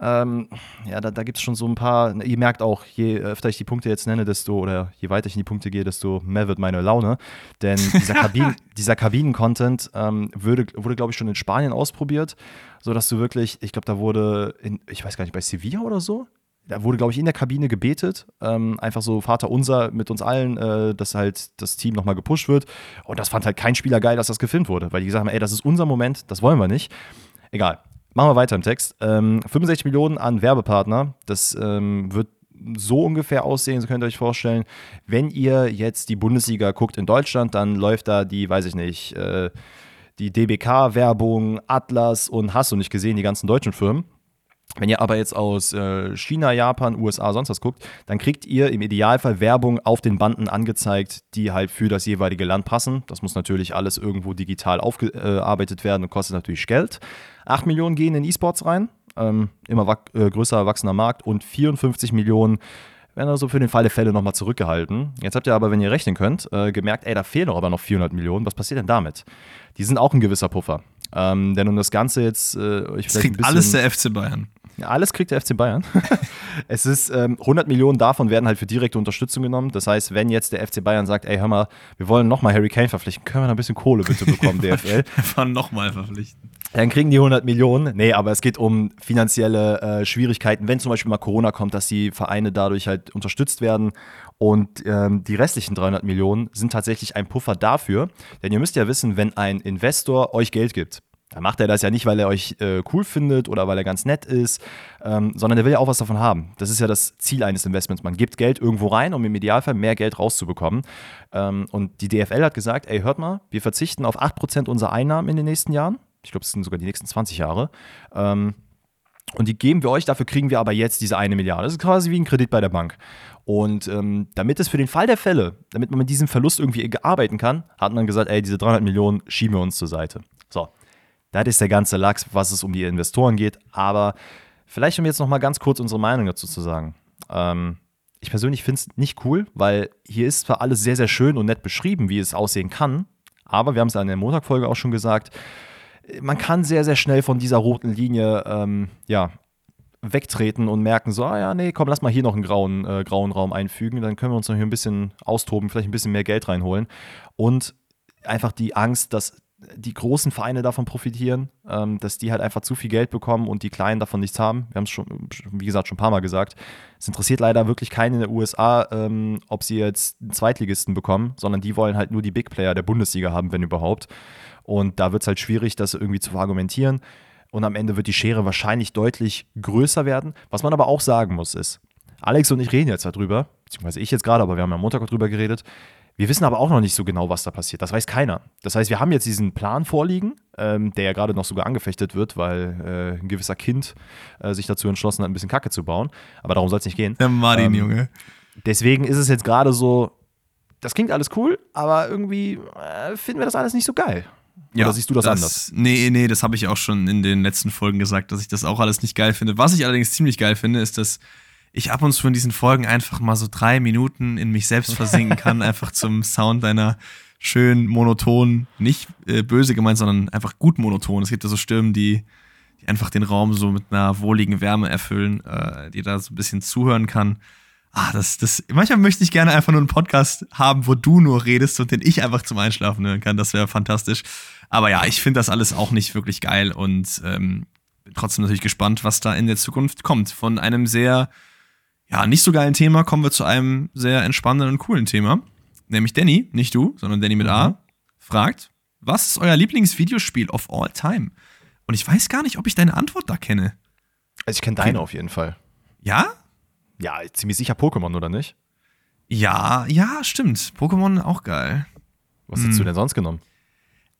Ähm, ja, da, da gibt es schon so ein paar. Ihr merkt auch, je öfter ich die Punkte jetzt nenne, desto, oder je weiter ich in die Punkte gehe, desto mehr wird meine Laune. Denn dieser, Kabinen, dieser Kabinen-Content ähm, wurde, wurde glaube ich, schon in Spanien ausprobiert, sodass du wirklich, ich glaube, da wurde, in, ich weiß gar nicht, bei Sevilla oder so, da wurde, glaube ich, in der Kabine gebetet. Ähm, einfach so Vater unser mit uns allen, äh, dass halt das Team nochmal gepusht wird. Und das fand halt kein Spieler geil, dass das gefilmt wurde, weil die gesagt haben, ey, das ist unser Moment, das wollen wir nicht. Egal. Machen wir weiter im Text. Ähm, 65 Millionen an Werbepartner. Das ähm, wird so ungefähr aussehen, so könnt ihr euch vorstellen. Wenn ihr jetzt die Bundesliga guckt in Deutschland, dann läuft da die, weiß ich nicht, äh, die DBK-Werbung, Atlas und hast du nicht gesehen, die ganzen deutschen Firmen. Wenn ihr aber jetzt aus äh, China, Japan, USA, sonst was guckt, dann kriegt ihr im Idealfall Werbung auf den Banden angezeigt, die halt für das jeweilige Land passen. Das muss natürlich alles irgendwo digital aufgearbeitet werden und kostet natürlich Geld. 8 Millionen gehen in E-Sports rein, ähm, immer äh, größer erwachsener Markt und 54 Millionen werden also für den Fall der Fälle nochmal zurückgehalten. Jetzt habt ihr aber, wenn ihr rechnen könnt, äh, gemerkt, ey, da fehlen doch aber noch 400 Millionen. Was passiert denn damit? Die sind auch ein gewisser Puffer. Ähm, denn um das Ganze jetzt, äh, ich das kriegt alles der FC Bayern. Alles kriegt der FC Bayern. es ist ähm, 100 Millionen davon werden halt für direkte Unterstützung genommen. Das heißt, wenn jetzt der FC Bayern sagt, ey, hör mal, wir wollen nochmal Harry Kane verpflichten, können wir da ein bisschen Kohle bitte bekommen, DFL? Wir nochmal verpflichten. Dann kriegen die 100 Millionen. Nee, aber es geht um finanzielle äh, Schwierigkeiten, wenn zum Beispiel mal Corona kommt, dass die Vereine dadurch halt unterstützt werden. Und ähm, die restlichen 300 Millionen sind tatsächlich ein Puffer dafür. Denn ihr müsst ja wissen, wenn ein Investor euch Geld gibt, dann macht er das ja nicht, weil er euch äh, cool findet oder weil er ganz nett ist, ähm, sondern er will ja auch was davon haben. Das ist ja das Ziel eines Investments. Man gibt Geld irgendwo rein, um im Idealfall mehr Geld rauszubekommen. Ähm, und die DFL hat gesagt, ey, hört mal, wir verzichten auf 8% unserer Einnahmen in den nächsten Jahren. Ich glaube, es sind sogar die nächsten 20 Jahre. Ähm, und die geben wir euch, dafür kriegen wir aber jetzt diese eine Milliarde. Das ist quasi wie ein Kredit bei der Bank. Und ähm, damit es für den Fall der Fälle, damit man mit diesem Verlust irgendwie arbeiten kann, hat man gesagt, ey, diese 300 Millionen schieben wir uns zur Seite. So, das ist der ganze Lachs, was es um die Investoren geht. Aber vielleicht, um jetzt noch mal ganz kurz unsere Meinung dazu zu sagen. Ähm, ich persönlich finde es nicht cool, weil hier ist zwar alles sehr, sehr schön und nett beschrieben, wie es aussehen kann, aber wir haben es in der Montagfolge auch schon gesagt, man kann sehr, sehr schnell von dieser roten Linie ähm, ja, wegtreten und merken, so, ah ja, nee, komm, lass mal hier noch einen grauen, äh, grauen Raum einfügen, dann können wir uns noch hier ein bisschen austoben, vielleicht ein bisschen mehr Geld reinholen. Und einfach die Angst, dass die großen Vereine davon profitieren, ähm, dass die halt einfach zu viel Geld bekommen und die Kleinen davon nichts haben. Wir haben es schon, wie gesagt, schon ein paar Mal gesagt. Es interessiert leider wirklich keinen in den USA, ähm, ob sie jetzt einen Zweitligisten bekommen, sondern die wollen halt nur die Big Player der Bundesliga haben, wenn überhaupt. Und da wird es halt schwierig, das irgendwie zu argumentieren. Und am Ende wird die Schere wahrscheinlich deutlich größer werden. Was man aber auch sagen muss, ist, Alex und ich reden jetzt darüber, beziehungsweise ich jetzt gerade, aber wir haben ja am Montag auch drüber geredet. Wir wissen aber auch noch nicht so genau, was da passiert. Das weiß keiner. Das heißt, wir haben jetzt diesen Plan vorliegen, ähm, der ja gerade noch sogar angefechtet wird, weil äh, ein gewisser Kind äh, sich dazu entschlossen hat, ein bisschen Kacke zu bauen. Aber darum soll es nicht gehen. Der Martin, ähm, Junge. Deswegen ist es jetzt gerade so, das klingt alles cool, aber irgendwie äh, finden wir das alles nicht so geil. Ja, Oder siehst du das, das anders? Nee, nee, das habe ich auch schon in den letzten Folgen gesagt, dass ich das auch alles nicht geil finde. Was ich allerdings ziemlich geil finde, ist, dass ich ab und zu in diesen Folgen einfach mal so drei Minuten in mich selbst versinken kann, einfach zum Sound deiner schön monoton, nicht äh, böse gemeint, sondern einfach gut monoton. Es gibt ja so Stimmen, die, die einfach den Raum so mit einer wohligen Wärme erfüllen, äh, die da so ein bisschen zuhören kann. Ah, das, das, manchmal möchte ich gerne einfach nur einen Podcast haben, wo du nur redest und den ich einfach zum Einschlafen hören kann. Das wäre fantastisch. Aber ja, ich finde das alles auch nicht wirklich geil und ähm, trotzdem natürlich gespannt, was da in der Zukunft kommt. Von einem sehr, ja, nicht so geilen Thema kommen wir zu einem sehr entspannenden und coolen Thema. Nämlich Danny, nicht du, sondern Danny mit A, mhm. fragt, was ist euer Lieblingsvideospiel of all time? Und ich weiß gar nicht, ob ich deine Antwort da kenne. Also ich kenne deine auf jeden Fall. Ja? Ja, ziemlich sicher Pokémon, oder nicht? Ja, ja, stimmt. Pokémon auch geil. Was hm. hättest du hm. denn sonst genommen?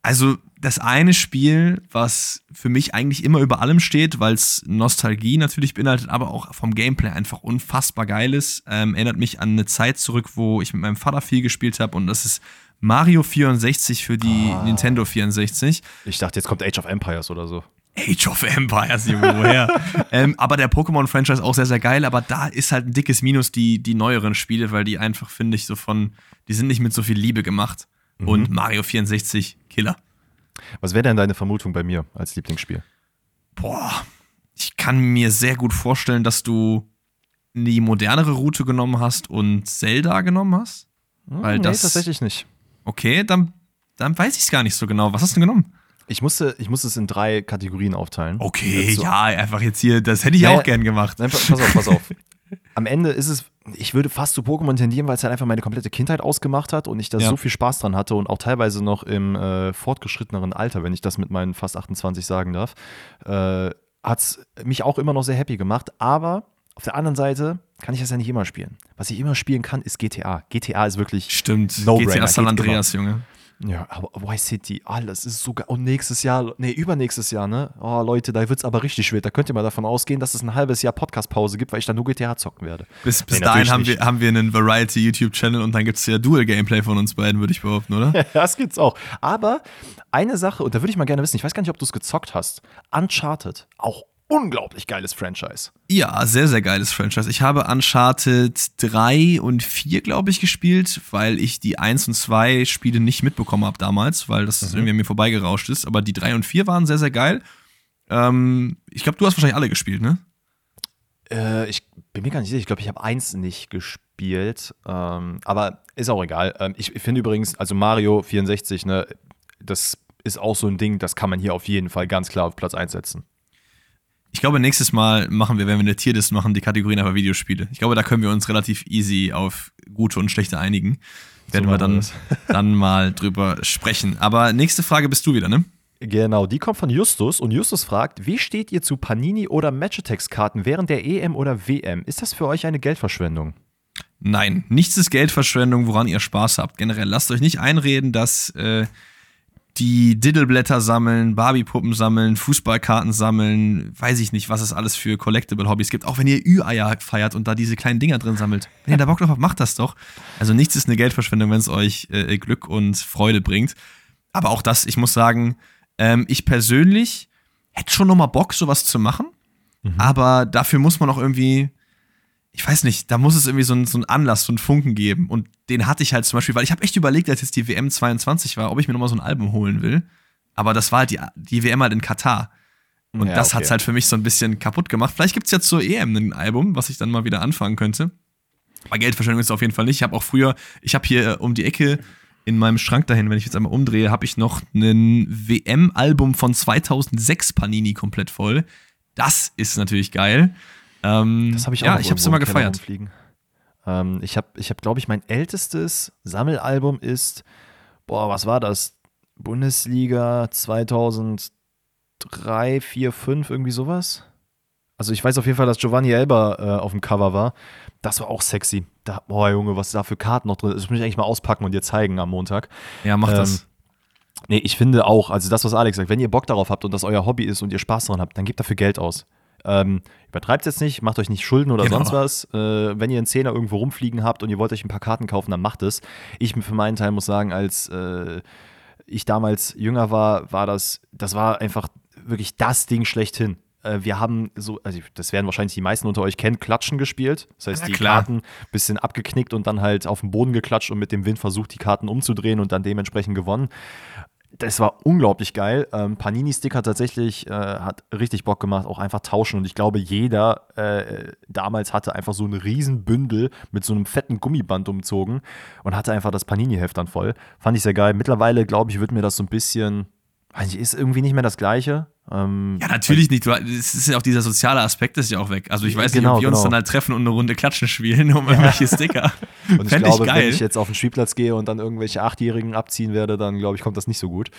Also das eine Spiel, was für mich eigentlich immer über allem steht, weil es Nostalgie natürlich beinhaltet, aber auch vom Gameplay einfach unfassbar geil ist, ähm, erinnert mich an eine Zeit zurück, wo ich mit meinem Vater viel gespielt habe und das ist Mario 64 für die ah. Nintendo 64. Ich dachte, jetzt kommt Age of Empires oder so. Age of Empires, Junge, woher? ähm, aber der Pokémon-Franchise auch sehr, sehr geil, aber da ist halt ein dickes Minus die, die neueren Spiele, weil die einfach, finde ich, so von, die sind nicht mit so viel Liebe gemacht. Mhm. Und Mario 64, Killer. Was wäre denn deine Vermutung bei mir als Lieblingsspiel? Boah, ich kann mir sehr gut vorstellen, dass du die modernere Route genommen hast und Zelda genommen hast. Hm, weil nee, das tatsächlich nicht. Okay, dann, dann weiß ich es gar nicht so genau. Was hast du genommen? Ich musste, ich musste es in drei Kategorien aufteilen. Okay, so. ja, einfach jetzt hier, das hätte ich naja, auch gern gemacht. Nein, pass auf, pass auf. Am Ende ist es, ich würde fast zu Pokémon tendieren, weil es halt einfach meine komplette Kindheit ausgemacht hat und ich da ja. so viel Spaß dran hatte und auch teilweise noch im äh, fortgeschritteneren Alter, wenn ich das mit meinen fast 28 sagen darf, äh, hat es mich auch immer noch sehr happy gemacht. Aber auf der anderen Seite kann ich das ja nicht immer spielen. Was ich immer spielen kann, ist GTA. GTA ist wirklich Stimmt, no GTA San Andreas, Junge. Ja, aber Vice City, alles ist sogar. Und nächstes Jahr, nee, übernächstes Jahr, ne? Oh, Leute, da wird es aber richtig schwer. Da könnt ihr mal davon ausgehen, dass es ein halbes Jahr Podcast-Pause gibt, weil ich dann nur GTA zocken werde. Bis, bis nee, dahin haben wir, haben wir einen Variety-YouTube-Channel und dann gibt es ja Dual-Gameplay von uns beiden, würde ich behaupten, oder? ja, das gibt's auch. Aber eine Sache, und da würde ich mal gerne wissen, ich weiß gar nicht, ob du es gezockt hast. Uncharted, auch unglaublich geiles Franchise. Ja, sehr, sehr geiles Franchise. Ich habe Uncharted 3 und 4, glaube ich, gespielt, weil ich die 1 und 2 Spiele nicht mitbekommen habe damals, weil das mhm. irgendwie an mir vorbeigerauscht ist. Aber die 3 und 4 waren sehr, sehr geil. Ähm, ich glaube, du hast wahrscheinlich alle gespielt, ne? Äh, ich bin mir gar nicht sicher. Ich glaube, ich habe 1 nicht gespielt. Ähm, aber ist auch egal. Ähm, ich finde übrigens, also Mario 64, ne, das ist auch so ein Ding, das kann man hier auf jeden Fall ganz klar auf Platz 1 setzen. Ich glaube, nächstes Mal machen wir, wenn wir eine Tierlist machen, die Kategorien aber Videospiele. Ich glaube, da können wir uns relativ easy auf gute und schlechte einigen. Werden so wir dann, dann mal drüber sprechen. Aber nächste Frage bist du wieder, ne? Genau, die kommt von Justus und Justus fragt, wie steht ihr zu Panini oder Matchatex-Karten während der EM oder WM? Ist das für euch eine Geldverschwendung? Nein, nichts ist Geldverschwendung, woran ihr Spaß habt. Generell lasst euch nicht einreden, dass äh, die Diddleblätter sammeln, Barbie-Puppen sammeln, Fußballkarten sammeln, weiß ich nicht, was es alles für Collectible-Hobbys gibt. Auch wenn ihr Ü-Eier feiert und da diese kleinen Dinger drin sammelt. Wenn ihr da Bock drauf habt, macht das doch. Also nichts ist eine Geldverschwendung, wenn es euch äh, Glück und Freude bringt. Aber auch das, ich muss sagen, ähm, ich persönlich hätte schon noch mal Bock, sowas zu machen. Mhm. Aber dafür muss man auch irgendwie ich weiß nicht, da muss es irgendwie so einen so Anlass, so einen Funken geben. Und den hatte ich halt zum Beispiel, weil ich habe echt überlegt, als jetzt die WM 22 war, ob ich mir nochmal so ein Album holen will. Aber das war halt die, die WM halt in Katar. Und ja, das okay. hat's halt für mich so ein bisschen kaputt gemacht. Vielleicht gibt's ja zur EM ein Album, was ich dann mal wieder anfangen könnte. Aber Geldverschwendung ist es auf jeden Fall nicht. Ich habe auch früher, ich habe hier um die Ecke in meinem Schrank dahin, wenn ich jetzt einmal umdrehe, habe ich noch ein WM-Album von 2006 Panini komplett voll. Das ist natürlich geil. Ähm, das habe ich auch Ja, ich habe es immer gefeiert. Ähm, ich habe, ich hab, glaube ich, mein ältestes Sammelalbum ist, boah, was war das? Bundesliga 2003, 4, 5, irgendwie sowas. Also ich weiß auf jeden Fall, dass Giovanni Elber äh, auf dem Cover war. Das war auch sexy. Da, boah, Junge, was da für Karten noch drin ist. Das muss ich eigentlich mal auspacken und dir zeigen am Montag. Ja, mach ähm, das. Nee, ich finde auch, also das, was Alex sagt, wenn ihr Bock darauf habt und das euer Hobby ist und ihr Spaß daran habt, dann gebt dafür Geld aus. Ähm, Übertreibt jetzt nicht, macht euch nicht Schulden oder genau. sonst was. Äh, wenn ihr einen Zehner irgendwo rumfliegen habt und ihr wollt euch ein paar Karten kaufen, dann macht es. Ich für meinen Teil muss sagen, als äh, ich damals jünger war, war das, das war einfach wirklich das Ding schlechthin. Äh, wir haben so, also das werden wahrscheinlich die meisten unter euch kennen, Klatschen gespielt. Das heißt, ja, die klar. Karten ein bisschen abgeknickt und dann halt auf den Boden geklatscht und mit dem Wind versucht, die Karten umzudrehen und dann dementsprechend gewonnen das war unglaublich geil. Ähm, Panini-Sticker tatsächlich äh, hat richtig Bock gemacht, auch einfach tauschen. Und ich glaube, jeder äh, damals hatte einfach so ein Riesenbündel mit so einem fetten Gummiband umzogen und hatte einfach das Panini-Heft dann voll. Fand ich sehr geil. Mittlerweile, glaube ich, wird mir das so ein bisschen, weiß ich, ist irgendwie nicht mehr das Gleiche. Ähm, ja, natürlich nicht. Es ist ja auch dieser soziale Aspekt ist ja auch weg. Also ich weiß genau, nicht, ob wir genau. uns dann halt treffen und eine Runde Klatschen spielen um irgendwelche Sticker. und ich glaube, ich wenn ich jetzt auf den Spielplatz gehe und dann irgendwelche Achtjährigen abziehen werde, dann glaube ich, kommt das nicht so gut.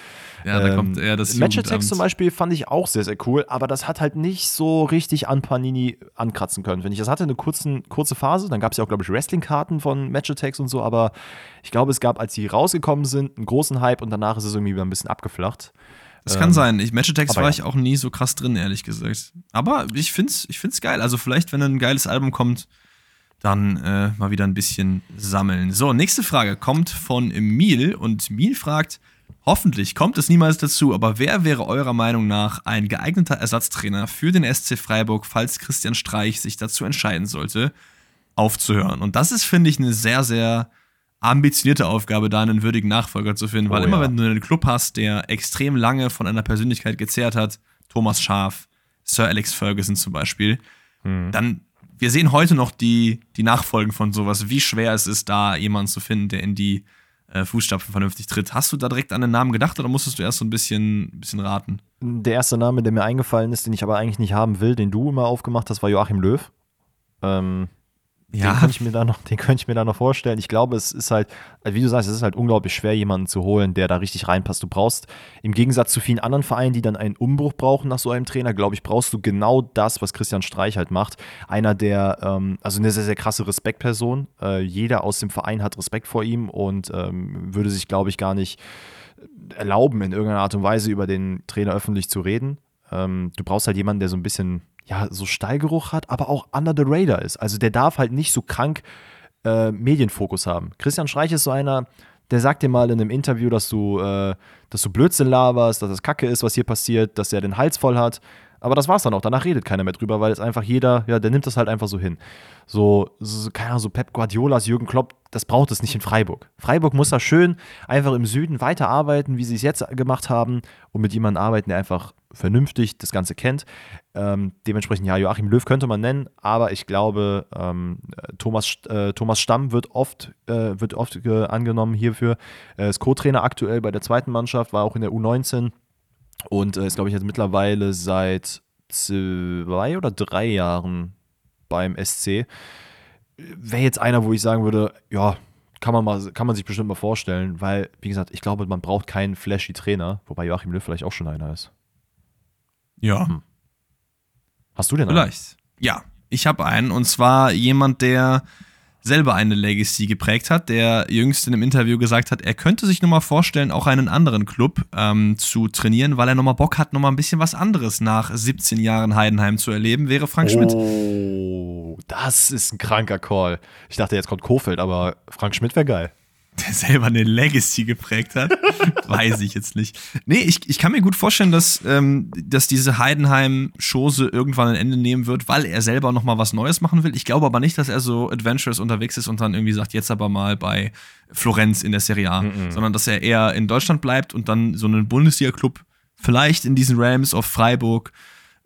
Ja, da ähm, kommt eher das Match-Attacks zum Beispiel fand ich auch sehr, sehr cool, aber das hat halt nicht so richtig an Panini ankratzen können, finde ich. Das hatte eine kurzen, kurze Phase, dann gab es ja auch, glaube ich, Wrestling-Karten von Match-Attacks und so, aber ich glaube, es gab, als die rausgekommen sind, einen großen Hype und danach ist es irgendwie wieder ein bisschen abgeflacht. Das kann ähm, sein. Ich, Match Attacks war ja. ich auch nie so krass drin, ehrlich gesagt. Aber ich find's, ich find's geil. Also vielleicht, wenn ein geiles Album kommt, dann äh, mal wieder ein bisschen sammeln. So, nächste Frage kommt von Emil und Emil fragt, hoffentlich kommt es niemals dazu, aber wer wäre eurer Meinung nach ein geeigneter Ersatztrainer für den SC Freiburg, falls Christian Streich sich dazu entscheiden sollte, aufzuhören? Und das ist, finde ich, eine sehr, sehr ambitionierte Aufgabe, da einen würdigen Nachfolger zu finden, weil oh, immer, ja. wenn du einen Club hast, der extrem lange von einer Persönlichkeit gezehrt hat, Thomas Schaf, Sir Alex Ferguson zum Beispiel, hm. dann wir sehen heute noch die, die Nachfolgen von sowas, wie schwer es ist, da jemanden zu finden, der in die äh, Fußstapfen vernünftig tritt. Hast du da direkt an den Namen gedacht oder musstest du erst so ein bisschen, bisschen raten? Der erste Name, der mir eingefallen ist, den ich aber eigentlich nicht haben will, den du immer aufgemacht hast, war Joachim Löw. Ähm, ja. Den könnte ich mir da noch, den könnte ich mir da noch vorstellen. Ich glaube, es ist halt, wie du sagst, es ist halt unglaublich schwer, jemanden zu holen, der da richtig reinpasst. Du brauchst im Gegensatz zu vielen anderen Vereinen, die dann einen Umbruch brauchen nach so einem Trainer, glaube ich, brauchst du genau das, was Christian Streich halt macht. Einer, der, ähm, also eine sehr, sehr krasse Respektperson. Äh, jeder aus dem Verein hat Respekt vor ihm und ähm, würde sich, glaube ich, gar nicht erlauben, in irgendeiner Art und Weise über den Trainer öffentlich zu reden. Ähm, du brauchst halt jemanden, der so ein bisschen ja, so Stallgeruch hat, aber auch under the radar ist. Also der darf halt nicht so krank äh, Medienfokus haben. Christian Streich ist so einer, der sagt dir mal in einem Interview, dass du, äh, dass du Blödsinn laberst, dass das Kacke ist, was hier passiert, dass er den Hals voll hat. Aber das war's dann auch. Danach redet keiner mehr drüber, weil es einfach jeder, ja, der nimmt das halt einfach so hin. So, so keine Ahnung, so Pep Guardiolas, Jürgen Klopp, das braucht es nicht in Freiburg. Freiburg muss da schön einfach im Süden weiterarbeiten, wie sie es jetzt gemacht haben und mit jemandem arbeiten, der einfach vernünftig das Ganze kennt. Ähm, dementsprechend, ja, Joachim Löw könnte man nennen, aber ich glaube, ähm, Thomas, äh, Thomas Stamm wird oft, äh, wird oft äh, angenommen hierfür. Er ist Co-Trainer aktuell bei der zweiten Mannschaft, war auch in der U19 und äh, ist, glaube ich, jetzt mittlerweile seit zwei oder drei Jahren beim SC. Wäre jetzt einer, wo ich sagen würde, ja, kann man, mal, kann man sich bestimmt mal vorstellen, weil, wie gesagt, ich glaube, man braucht keinen flashy Trainer, wobei Joachim Löw vielleicht auch schon einer ist. Ja. Hm. Hast du denn einen? Vielleicht. Ja, ich habe einen und zwar jemand, der selber eine Legacy geprägt hat, der jüngst in einem Interview gesagt hat, er könnte sich nochmal vorstellen, auch einen anderen Club ähm, zu trainieren, weil er nochmal Bock hat, nochmal ein bisschen was anderes nach 17 Jahren Heidenheim zu erleben, wäre Frank Schmidt. Oh, das ist ein kranker Call. Ich dachte, jetzt kommt Kofeld, aber Frank Schmidt wäre geil der selber eine Legacy geprägt hat. Weiß ich jetzt nicht. Nee, ich, ich kann mir gut vorstellen, dass, ähm, dass diese Heidenheim-Chose irgendwann ein Ende nehmen wird, weil er selber noch mal was Neues machen will. Ich glaube aber nicht, dass er so adventurous unterwegs ist und dann irgendwie sagt, jetzt aber mal bei Florenz in der Serie A, -mm. sondern dass er eher in Deutschland bleibt und dann so einen Bundesliga-Club vielleicht in diesen Rams auf Freiburg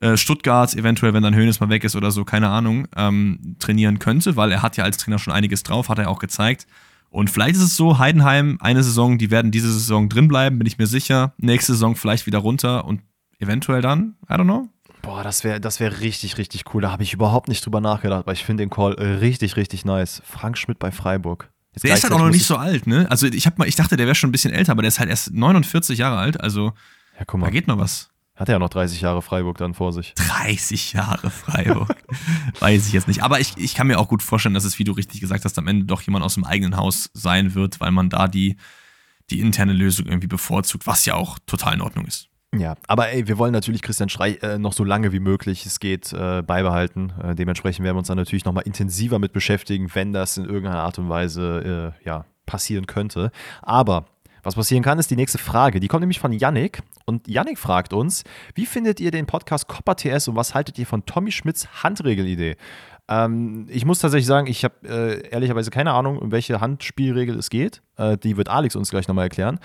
äh, Stuttgart, eventuell, wenn dann Hönes mal weg ist oder so, keine Ahnung, ähm, trainieren könnte, weil er hat ja als Trainer schon einiges drauf, hat er auch gezeigt. Und vielleicht ist es so, Heidenheim, eine Saison, die werden diese Saison drin bleiben, bin ich mir sicher. Nächste Saison vielleicht wieder runter und eventuell dann, I don't know. Boah, das wäre das wär richtig, richtig cool. Da habe ich überhaupt nicht drüber nachgedacht, weil ich finde den Call richtig, richtig nice. Frank Schmidt bei Freiburg. Jetzt der ist halt auch noch nicht so alt, ne? Also ich, hab mal, ich dachte, der wäre schon ein bisschen älter, aber der ist halt erst 49 Jahre alt, also ja, da geht noch was. Hat er ja noch 30 Jahre Freiburg dann vor sich. 30 Jahre Freiburg. Weiß ich jetzt nicht. Aber ich, ich kann mir auch gut vorstellen, dass es, wie du richtig gesagt hast, am Ende doch jemand aus dem eigenen Haus sein wird, weil man da die, die interne Lösung irgendwie bevorzugt, was ja auch total in Ordnung ist. Ja, aber ey, wir wollen natürlich Christian Schrei äh, noch so lange wie möglich es geht äh, beibehalten. Äh, dementsprechend werden wir uns dann natürlich nochmal intensiver mit beschäftigen, wenn das in irgendeiner Art und Weise äh, ja, passieren könnte. Aber was passieren kann, ist die nächste Frage. Die kommt nämlich von Yannick. Und Yannick fragt uns, wie findet ihr den Podcast Copper TS und was haltet ihr von Tommy Schmidts Handregelidee? Ähm, ich muss tatsächlich sagen, ich habe äh, ehrlicherweise keine Ahnung, um welche Handspielregel es geht. Äh, die wird Alex uns gleich nochmal erklären.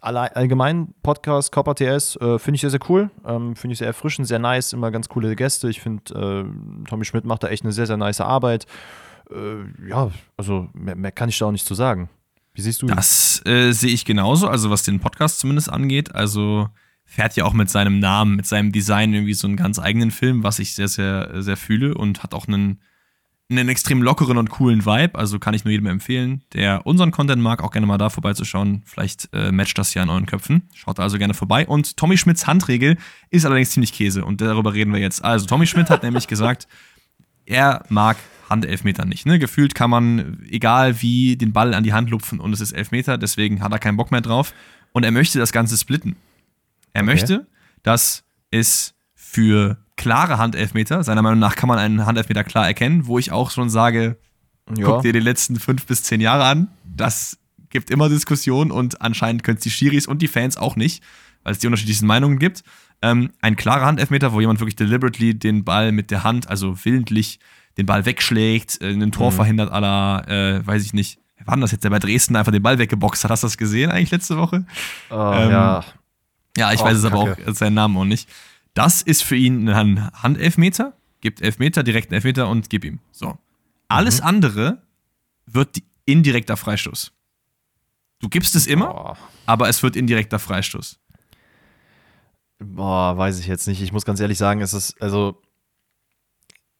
allgemein Podcast Copper TS äh, finde ich sehr, sehr cool. Ähm, finde ich sehr erfrischend, sehr nice, immer ganz coole Gäste. Ich finde, äh, Tommy Schmidt macht da echt eine sehr, sehr nice Arbeit. Äh, ja, also mehr, mehr kann ich da auch nicht zu sagen. Wie siehst du das? äh, sehe ich genauso, also was den Podcast zumindest angeht. Also fährt ja auch mit seinem Namen, mit seinem Design irgendwie so einen ganz eigenen Film, was ich sehr, sehr, sehr fühle und hat auch einen, einen extrem lockeren und coolen Vibe. Also kann ich nur jedem empfehlen, der unseren Content mag, auch gerne mal da vorbeizuschauen. Vielleicht äh, matcht das ja in euren Köpfen. Schaut da also gerne vorbei. Und Tommy Schmidts Handregel ist allerdings ziemlich Käse und darüber reden wir jetzt. Also Tommy Schmidt hat nämlich gesagt, er mag Handelfmeter nicht. Ne? Gefühlt kann man, egal wie, den Ball an die Hand lupfen und es ist Elfmeter, deswegen hat er keinen Bock mehr drauf. Und er möchte das Ganze splitten. Er okay. möchte, dass es für klare Handelfmeter, seiner Meinung nach kann man einen Handelfmeter klar erkennen, wo ich auch schon sage, ja. guck dir die letzten fünf bis zehn Jahre an, das gibt immer Diskussionen und anscheinend können es die Schiris und die Fans auch nicht, weil es die unterschiedlichsten Meinungen gibt. Ähm, ein klarer Handelfmeter, wo jemand wirklich deliberately den Ball mit der Hand, also willentlich den Ball wegschlägt, äh, ein Tor mhm. verhindert aller, äh, weiß ich nicht, war denn das jetzt, der bei Dresden einfach den Ball weggeboxt hat? Hast du das gesehen eigentlich letzte Woche? Oh, ähm, ja. Ja, ich oh, weiß es aber auch seinen Namen auch nicht. Das ist für ihn ein Handelfmeter, gibt Elfmeter, direkten Elfmeter und gib ihm. So. Alles mhm. andere wird indirekter Freistoß. Du gibst es immer, Boah. aber es wird indirekter Freistoß. Boah, weiß ich jetzt nicht. Ich muss ganz ehrlich sagen, es ist, also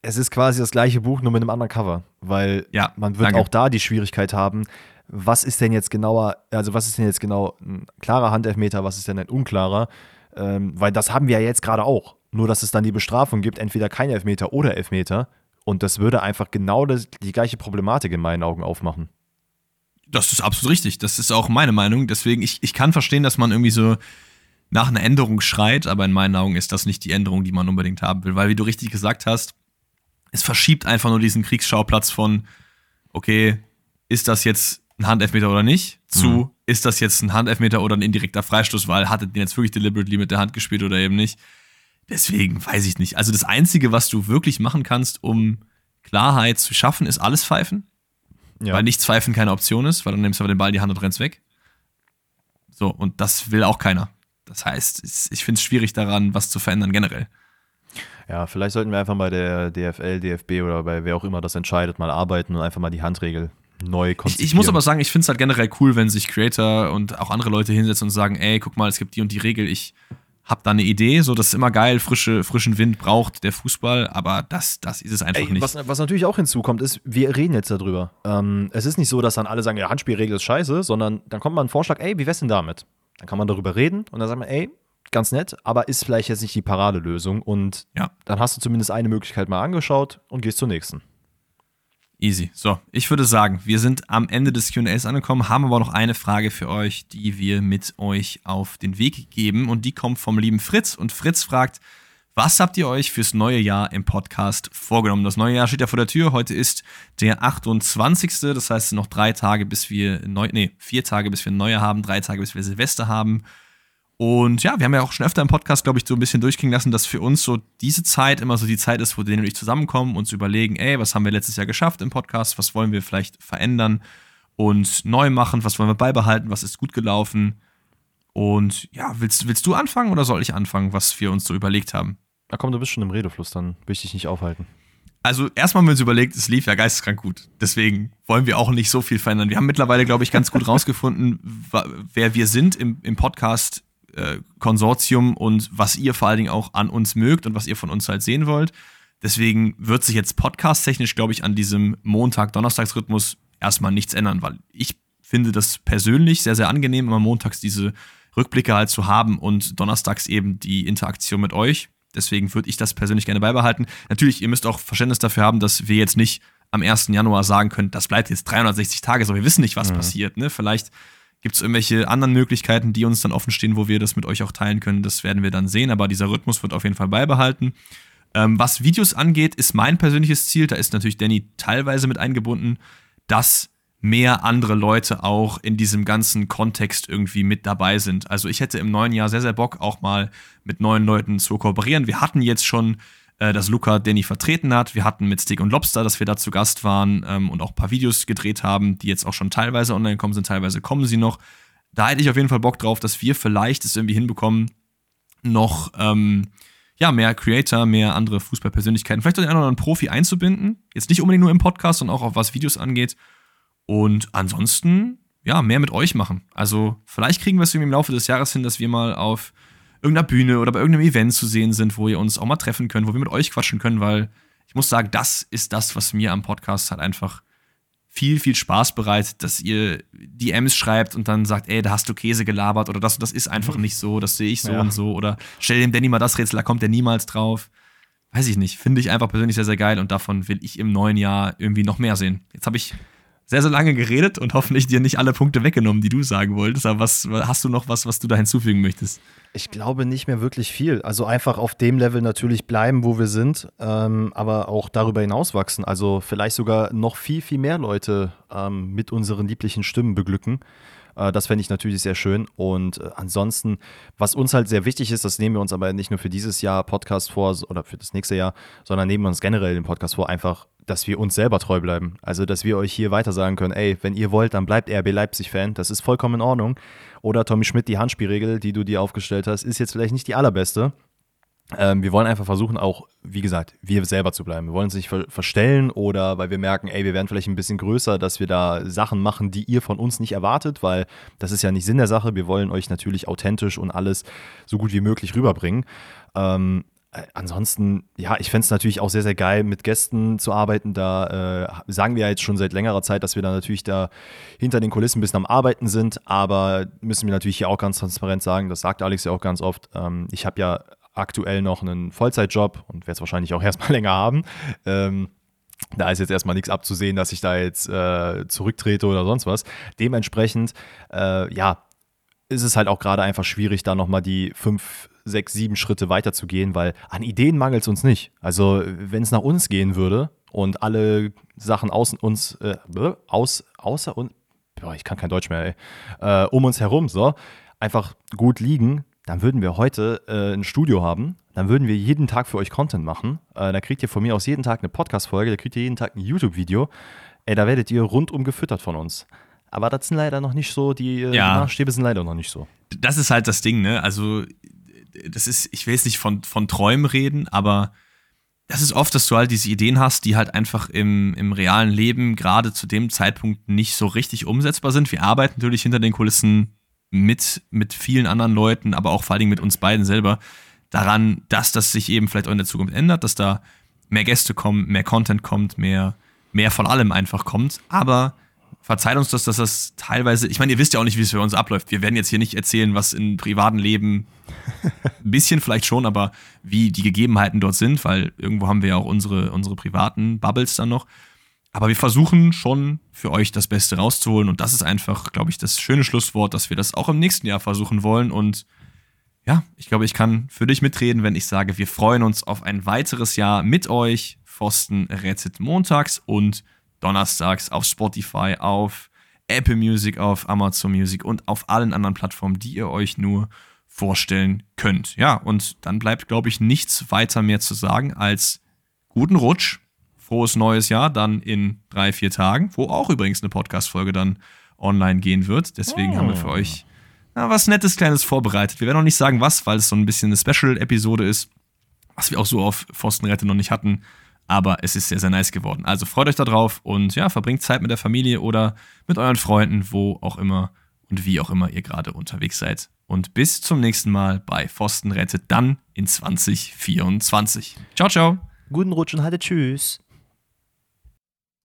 es ist quasi das gleiche Buch, nur mit einem anderen Cover. Weil ja, man wird danke. auch da die Schwierigkeit haben, was ist denn jetzt genauer, also was ist denn jetzt genau ein klarer Handelfmeter, was ist denn ein unklarer? Ähm, weil das haben wir ja jetzt gerade auch. Nur, dass es dann die Bestrafung gibt, entweder kein Elfmeter oder Elfmeter. Und das würde einfach genau das, die gleiche Problematik in meinen Augen aufmachen. Das ist absolut richtig. Das ist auch meine Meinung. Deswegen, ich, ich kann verstehen, dass man irgendwie so nach einer Änderung schreit, aber in meinen Augen ist das nicht die Änderung, die man unbedingt haben will. Weil, wie du richtig gesagt hast, es verschiebt einfach nur diesen Kriegsschauplatz von, okay, ist das jetzt ein Handelfmeter oder nicht, zu, mhm. ist das jetzt ein Handelfmeter oder ein indirekter Freistoß, weil hat er den jetzt wirklich deliberately mit der Hand gespielt oder eben nicht. Deswegen weiß ich nicht. Also das Einzige, was du wirklich machen kannst, um Klarheit zu schaffen, ist alles pfeifen. Ja. Weil nichts pfeifen keine Option ist, weil dann nimmst du aber den Ball in die Hand und rennst weg. So, und das will auch keiner. Das heißt, ich finde es schwierig daran, was zu verändern generell. Ja, vielleicht sollten wir einfach bei der DFL, DFB oder bei wer auch immer das entscheidet, mal arbeiten und einfach mal die Handregel neu konzipieren. Ich, ich muss aber sagen, ich finde es halt generell cool, wenn sich Creator und auch andere Leute hinsetzen und sagen, ey, guck mal, es gibt die und die Regel, ich habe da eine Idee, so das ist immer geil, frische, frischen Wind braucht der Fußball, aber das, das ist es einfach Ey, nicht. Was, was, natürlich auch hinzukommt, ist, wir reden jetzt darüber. Ähm, es ist nicht so, dass dann alle sagen, ja, Handspielregel ist scheiße, sondern dann kommt mal ein Vorschlag, ey, wie wär's denn damit? Dann kann man darüber reden und dann sagt man, ey, ganz nett, aber ist vielleicht jetzt nicht die Paradelösung. Und ja. dann hast du zumindest eine Möglichkeit mal angeschaut und gehst zur nächsten. Easy. So, ich würde sagen, wir sind am Ende des QAs angekommen, haben aber noch eine Frage für euch, die wir mit euch auf den Weg geben. Und die kommt vom lieben Fritz. Und Fritz fragt, was habt ihr euch fürs neue Jahr im Podcast vorgenommen? Das neue Jahr steht ja vor der Tür. Heute ist der 28. Das heißt, noch drei Tage, bis wir neu, nee, vier Tage, bis wir Neujahr haben, drei Tage, bis wir Silvester haben. Und ja, wir haben ja auch schon öfter im Podcast, glaube ich, so ein bisschen durchklingen lassen, dass für uns so diese Zeit immer so die Zeit ist, wo wir und zusammenkommen, uns überlegen, ey, was haben wir letztes Jahr geschafft im Podcast, was wollen wir vielleicht verändern und neu machen, was wollen wir beibehalten, was ist gut gelaufen. Und ja, willst, willst du anfangen oder soll ich anfangen, was wir uns so überlegt haben? Na komm, du bist schon im Redefluss, dann will ich dich nicht aufhalten. Also erstmal haben wir uns überlegt, es lief ja geisteskrank gut. Deswegen wollen wir auch nicht so viel verändern. Wir haben mittlerweile, glaube ich, ganz gut rausgefunden, wer wir sind im, im Podcast äh, Konsortium und was ihr vor allen Dingen auch an uns mögt und was ihr von uns halt sehen wollt. Deswegen wird sich jetzt podcast-technisch, glaube ich, an diesem Montag-Donnerstags-Rhythmus erstmal nichts ändern, weil ich finde das persönlich sehr, sehr angenehm, immer montags diese Rückblicke halt zu haben und donnerstags eben die Interaktion mit euch. Deswegen würde ich das persönlich gerne beibehalten. Natürlich, ihr müsst auch Verständnis dafür haben, dass wir jetzt nicht am 1. Januar sagen können, das bleibt jetzt 360 Tage, so wir wissen nicht, was mhm. passiert. Ne? Vielleicht Gibt es irgendwelche anderen Möglichkeiten, die uns dann offen stehen, wo wir das mit euch auch teilen können? Das werden wir dann sehen, aber dieser Rhythmus wird auf jeden Fall beibehalten. Ähm, was Videos angeht, ist mein persönliches Ziel, da ist natürlich Danny teilweise mit eingebunden, dass mehr andere Leute auch in diesem ganzen Kontext irgendwie mit dabei sind. Also ich hätte im neuen Jahr sehr, sehr Bock, auch mal mit neuen Leuten zu kooperieren. Wir hatten jetzt schon äh, dass Luca Danny vertreten hat. Wir hatten mit Stick und Lobster, dass wir da zu Gast waren ähm, und auch ein paar Videos gedreht haben, die jetzt auch schon teilweise online gekommen sind, teilweise kommen sie noch. Da hätte ich auf jeden Fall Bock drauf, dass wir vielleicht es irgendwie hinbekommen, noch ähm, ja, mehr Creator, mehr andere Fußballpersönlichkeiten, vielleicht auch den einen oder anderen Profi einzubinden. Jetzt nicht unbedingt nur im Podcast, sondern auch auf was Videos angeht. Und ansonsten, ja, mehr mit euch machen. Also, vielleicht kriegen wir es irgendwie im Laufe des Jahres hin, dass wir mal auf irgendeiner Bühne oder bei irgendeinem Event zu sehen sind, wo ihr uns auch mal treffen könnt, wo wir mit euch quatschen können, weil ich muss sagen, das ist das, was mir am Podcast halt einfach viel, viel Spaß bereitet, dass ihr DMs schreibt und dann sagt, ey, da hast du Käse gelabert oder das und das ist einfach nicht so, das sehe ich so ja. und so oder stell dem Danny mal das Rätsel, da kommt der niemals drauf. Weiß ich nicht, finde ich einfach persönlich sehr, sehr geil und davon will ich im neuen Jahr irgendwie noch mehr sehen. Jetzt habe ich sehr, sehr lange geredet und hoffentlich dir nicht alle Punkte weggenommen, die du sagen wolltest. Aber was hast du noch was, was du da hinzufügen möchtest? Ich glaube nicht mehr wirklich viel. Also einfach auf dem Level natürlich bleiben, wo wir sind, ähm, aber auch darüber hinaus wachsen. Also vielleicht sogar noch viel, viel mehr Leute ähm, mit unseren lieblichen Stimmen beglücken. Äh, das fände ich natürlich sehr schön. Und äh, ansonsten, was uns halt sehr wichtig ist, das nehmen wir uns aber nicht nur für dieses Jahr Podcast vor oder für das nächste Jahr, sondern nehmen wir uns generell den Podcast vor, einfach dass wir uns selber treu bleiben. Also, dass wir euch hier weiter sagen können, ey, wenn ihr wollt, dann bleibt RB Leipzig-Fan. Das ist vollkommen in Ordnung. Oder Tommy Schmidt, die Handspielregel, die du dir aufgestellt hast, ist jetzt vielleicht nicht die allerbeste. Ähm, wir wollen einfach versuchen, auch, wie gesagt, wir selber zu bleiben. Wir wollen uns nicht ver verstellen oder weil wir merken, ey, wir werden vielleicht ein bisschen größer, dass wir da Sachen machen, die ihr von uns nicht erwartet, weil das ist ja nicht Sinn der Sache. Wir wollen euch natürlich authentisch und alles so gut wie möglich rüberbringen. Ähm, äh, ansonsten, ja, ich fände es natürlich auch sehr, sehr geil, mit Gästen zu arbeiten. Da äh, sagen wir ja jetzt schon seit längerer Zeit, dass wir da natürlich da hinter den Kulissen ein bisschen am Arbeiten sind. Aber müssen wir natürlich hier auch ganz transparent sagen, das sagt Alex ja auch ganz oft. Ähm, ich habe ja aktuell noch einen Vollzeitjob und werde es wahrscheinlich auch erstmal länger haben. Ähm, da ist jetzt erstmal nichts abzusehen, dass ich da jetzt äh, zurücktrete oder sonst was. Dementsprechend, äh, ja, ist es halt auch gerade einfach schwierig, da nochmal die fünf, sechs, sieben Schritte weiterzugehen, weil an Ideen mangelt es uns nicht. Also, wenn es nach uns gehen würde und alle Sachen außen uns, äh, aus, außer uns, ich kann kein Deutsch mehr, ey, äh, um uns herum, so, einfach gut liegen, dann würden wir heute äh, ein Studio haben, dann würden wir jeden Tag für euch Content machen. Äh, da kriegt ihr von mir aus jeden Tag eine Podcast-Folge, da kriegt ihr jeden Tag ein YouTube-Video. Ey, da werdet ihr rundum gefüttert von uns. Aber das sind leider noch nicht so, die, äh, ja. die Maßstäbe sind leider noch nicht so. Das ist halt das Ding, ne? Also, das ist, ich will jetzt nicht von, von Träumen reden, aber das ist oft, dass du halt diese Ideen hast, die halt einfach im, im realen Leben gerade zu dem Zeitpunkt nicht so richtig umsetzbar sind. Wir arbeiten natürlich hinter den Kulissen mit, mit vielen anderen Leuten, aber auch vor allen Dingen mit uns beiden selber daran, dass das sich eben vielleicht auch in der Zukunft ändert, dass da mehr Gäste kommen, mehr Content kommt, mehr, mehr von allem einfach kommt. Aber verzeiht uns das, dass das teilweise, ich meine, ihr wisst ja auch nicht, wie es für uns abläuft. Wir werden jetzt hier nicht erzählen, was im privaten Leben, ein bisschen vielleicht schon, aber wie die Gegebenheiten dort sind, weil irgendwo haben wir ja auch unsere, unsere privaten Bubbles dann noch. Aber wir versuchen schon für euch das Beste rauszuholen und das ist einfach, glaube ich, das schöne Schlusswort, dass wir das auch im nächsten Jahr versuchen wollen und ja, ich glaube, ich kann für dich mitreden, wenn ich sage, wir freuen uns auf ein weiteres Jahr mit euch. Pfosten rettet montags und donnerstags auf Spotify, auf Apple Music, auf Amazon Music und auf allen anderen Plattformen, die ihr euch nur vorstellen könnt. Ja, und dann bleibt, glaube ich, nichts weiter mehr zu sagen als guten Rutsch, frohes neues Jahr, dann in drei, vier Tagen, wo auch übrigens eine Podcast-Folge dann online gehen wird. Deswegen oh. haben wir für euch na, was Nettes, Kleines vorbereitet. Wir werden noch nicht sagen, was, weil es so ein bisschen eine Special-Episode ist, was wir auch so auf Pfostenrette noch nicht hatten. Aber es ist sehr, sehr nice geworden. Also freut euch darauf und ja, verbringt Zeit mit der Familie oder mit euren Freunden, wo auch immer und wie auch immer ihr gerade unterwegs seid. Und bis zum nächsten Mal bei Pfosten rettet dann in 2024. Ciao, ciao. Guten Rutsch und hatte Tschüss.